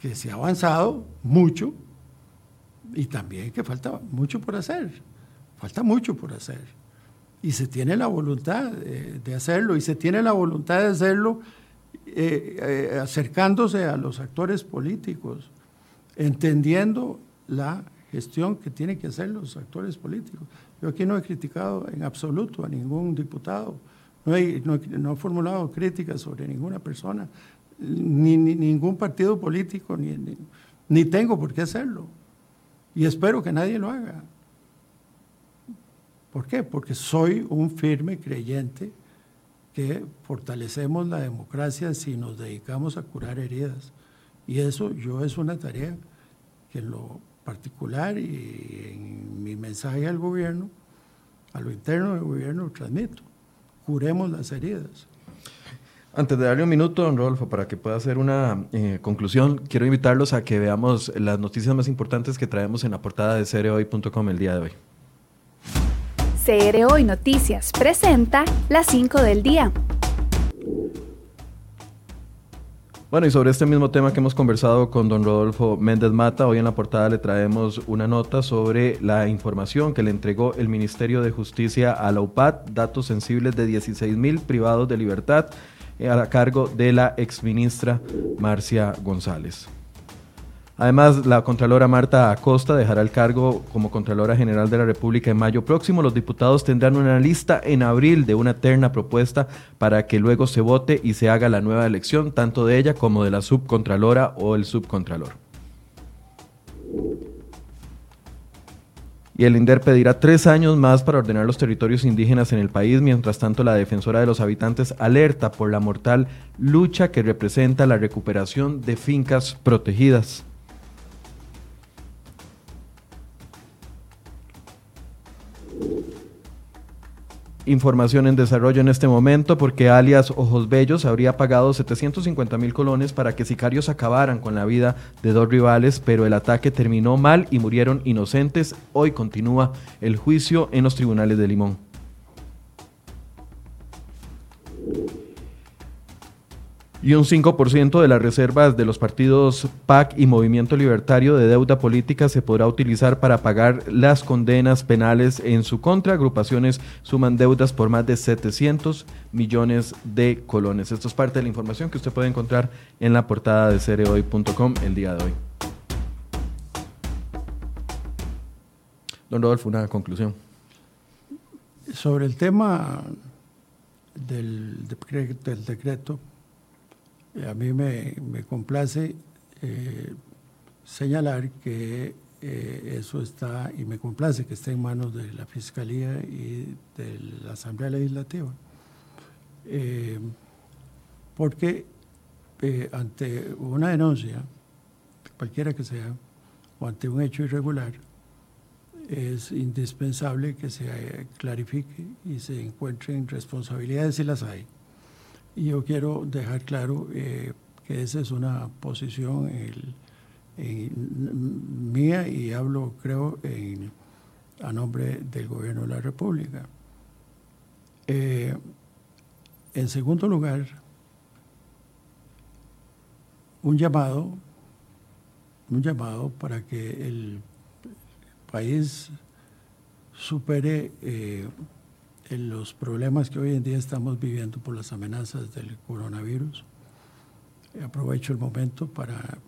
que se ha avanzado mucho y también que falta mucho por hacer. Falta mucho por hacer. Y se tiene la voluntad de, hacerlo y se tiene la voluntad de hacerlo eh, acercándose a los actores políticos, entendiendo la gestión que tienen que hacer los actores políticos. Yo aquí no he criticado en absoluto a ningún diputado, no he, no, formulado críticas sobre ninguna persona, ni, ningún partido político, ni, ni, tengo por qué hacerlo. Y espero que nadie lo haga. ¿Por qué? Porque soy un firme creyente que fortalecemos la democracia si nos dedicamos a curar heridas. Y eso yo es una tarea que en lo particular y en mi mensaje al gobierno, a lo interno del gobierno, transmito. Curemos las heridas. Antes de darle un minuto, don Rodolfo, para que pueda hacer una eh, conclusión, quiero invitarlos a que veamos las noticias más importantes que traemos en la portada de cereoy.com el día de hoy. CR Hoy Noticias presenta las 5 del día. Bueno, y sobre este mismo tema que hemos conversado con don Rodolfo Méndez Mata, hoy en la portada le traemos una nota sobre la información que le entregó el Ministerio de Justicia a la UPAD, datos sensibles de 16 mil privados de libertad a cargo de la exministra Marcia González. Además, la Contralora Marta Acosta dejará el cargo como Contralora General de la República en mayo próximo. Los diputados tendrán una lista en abril de una terna propuesta para que luego se vote y se haga la nueva elección, tanto de ella como de la subcontralora o el subcontralor. Y el INDER pedirá tres años más para ordenar los territorios indígenas en el país. Mientras tanto, la defensora de los habitantes alerta por la mortal lucha que representa la recuperación de fincas protegidas. Información en desarrollo en este momento porque alias Ojos Bellos habría pagado 750 mil colones para que sicarios acabaran con la vida de dos rivales, pero el ataque terminó mal y murieron inocentes. Hoy continúa el juicio en los tribunales de Limón. Y un 5% de las reservas de los partidos PAC y Movimiento Libertario de Deuda Política se podrá utilizar para pagar las condenas penales en su contra. Agrupaciones suman deudas por más de 700 millones de colones. Esto es parte de la información que usted puede encontrar en la portada de cereoy.com el día de hoy. Don Rodolfo, una conclusión. Sobre el tema del, del decreto a mí me, complace eh, señalar que eh, eso está, y me complace que esté en manos de la Fiscalía y de la Asamblea Legislativa, eh, porque ante una denuncia, cualquiera que sea, o ante un hecho irregular, es indispensable que se clarifique y se encuentren responsabilidades si las hay y yo quiero dejar claro eh, que esa es una posición mía y hablo, creo, a nombre del gobierno de la República. Eh, en segundo lugar, un llamado, un llamado para que el país supere eh, en los problemas que hoy en día estamos viviendo por las amenazas del coronavirus. Aprovecho el momento para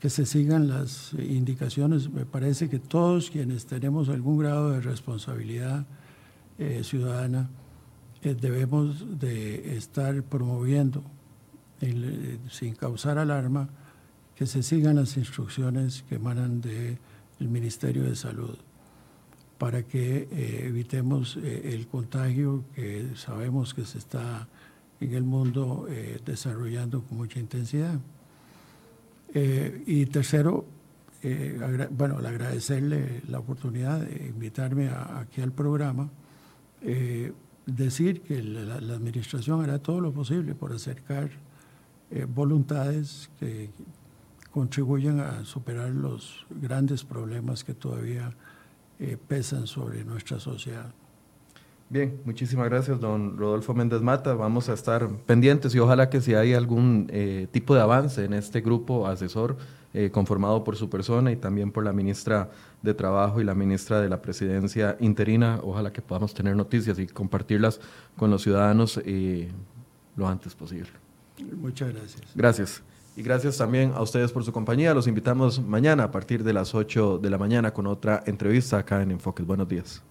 que se sigan las indicaciones. Me parece que todos quienes tenemos algún grado de responsabilidad eh, ciudadana eh, debemos de estar promoviendo, sin causar alarma, que se sigan las instrucciones que emanan del Ministerio de Salud para que eh, evitemos eh, el contagio que sabemos que se está en el mundo eh, desarrollando con mucha intensidad. y tercero, bueno, agradecerle la oportunidad de invitarme aquí al programa, decir que la, la, administración hará todo lo posible por acercar voluntades que contribuyan a superar los grandes problemas que todavía eh, pesan sobre nuestra sociedad. Bien, muchísimas gracias, don Rodolfo Méndez Mata. Vamos a estar pendientes y ojalá que si hay algún eh, tipo de avance en este grupo asesor eh, conformado por su persona y también por la ministra de Trabajo y la ministra de la Presidencia interina, ojalá que podamos tener noticias y compartirlas con los ciudadanos lo antes posible. Muchas gracias. Gracias. Y gracias también a ustedes por su compañía. Los invitamos mañana a partir de las 8 de la mañana con otra entrevista acá en Enfoques. Buenos días.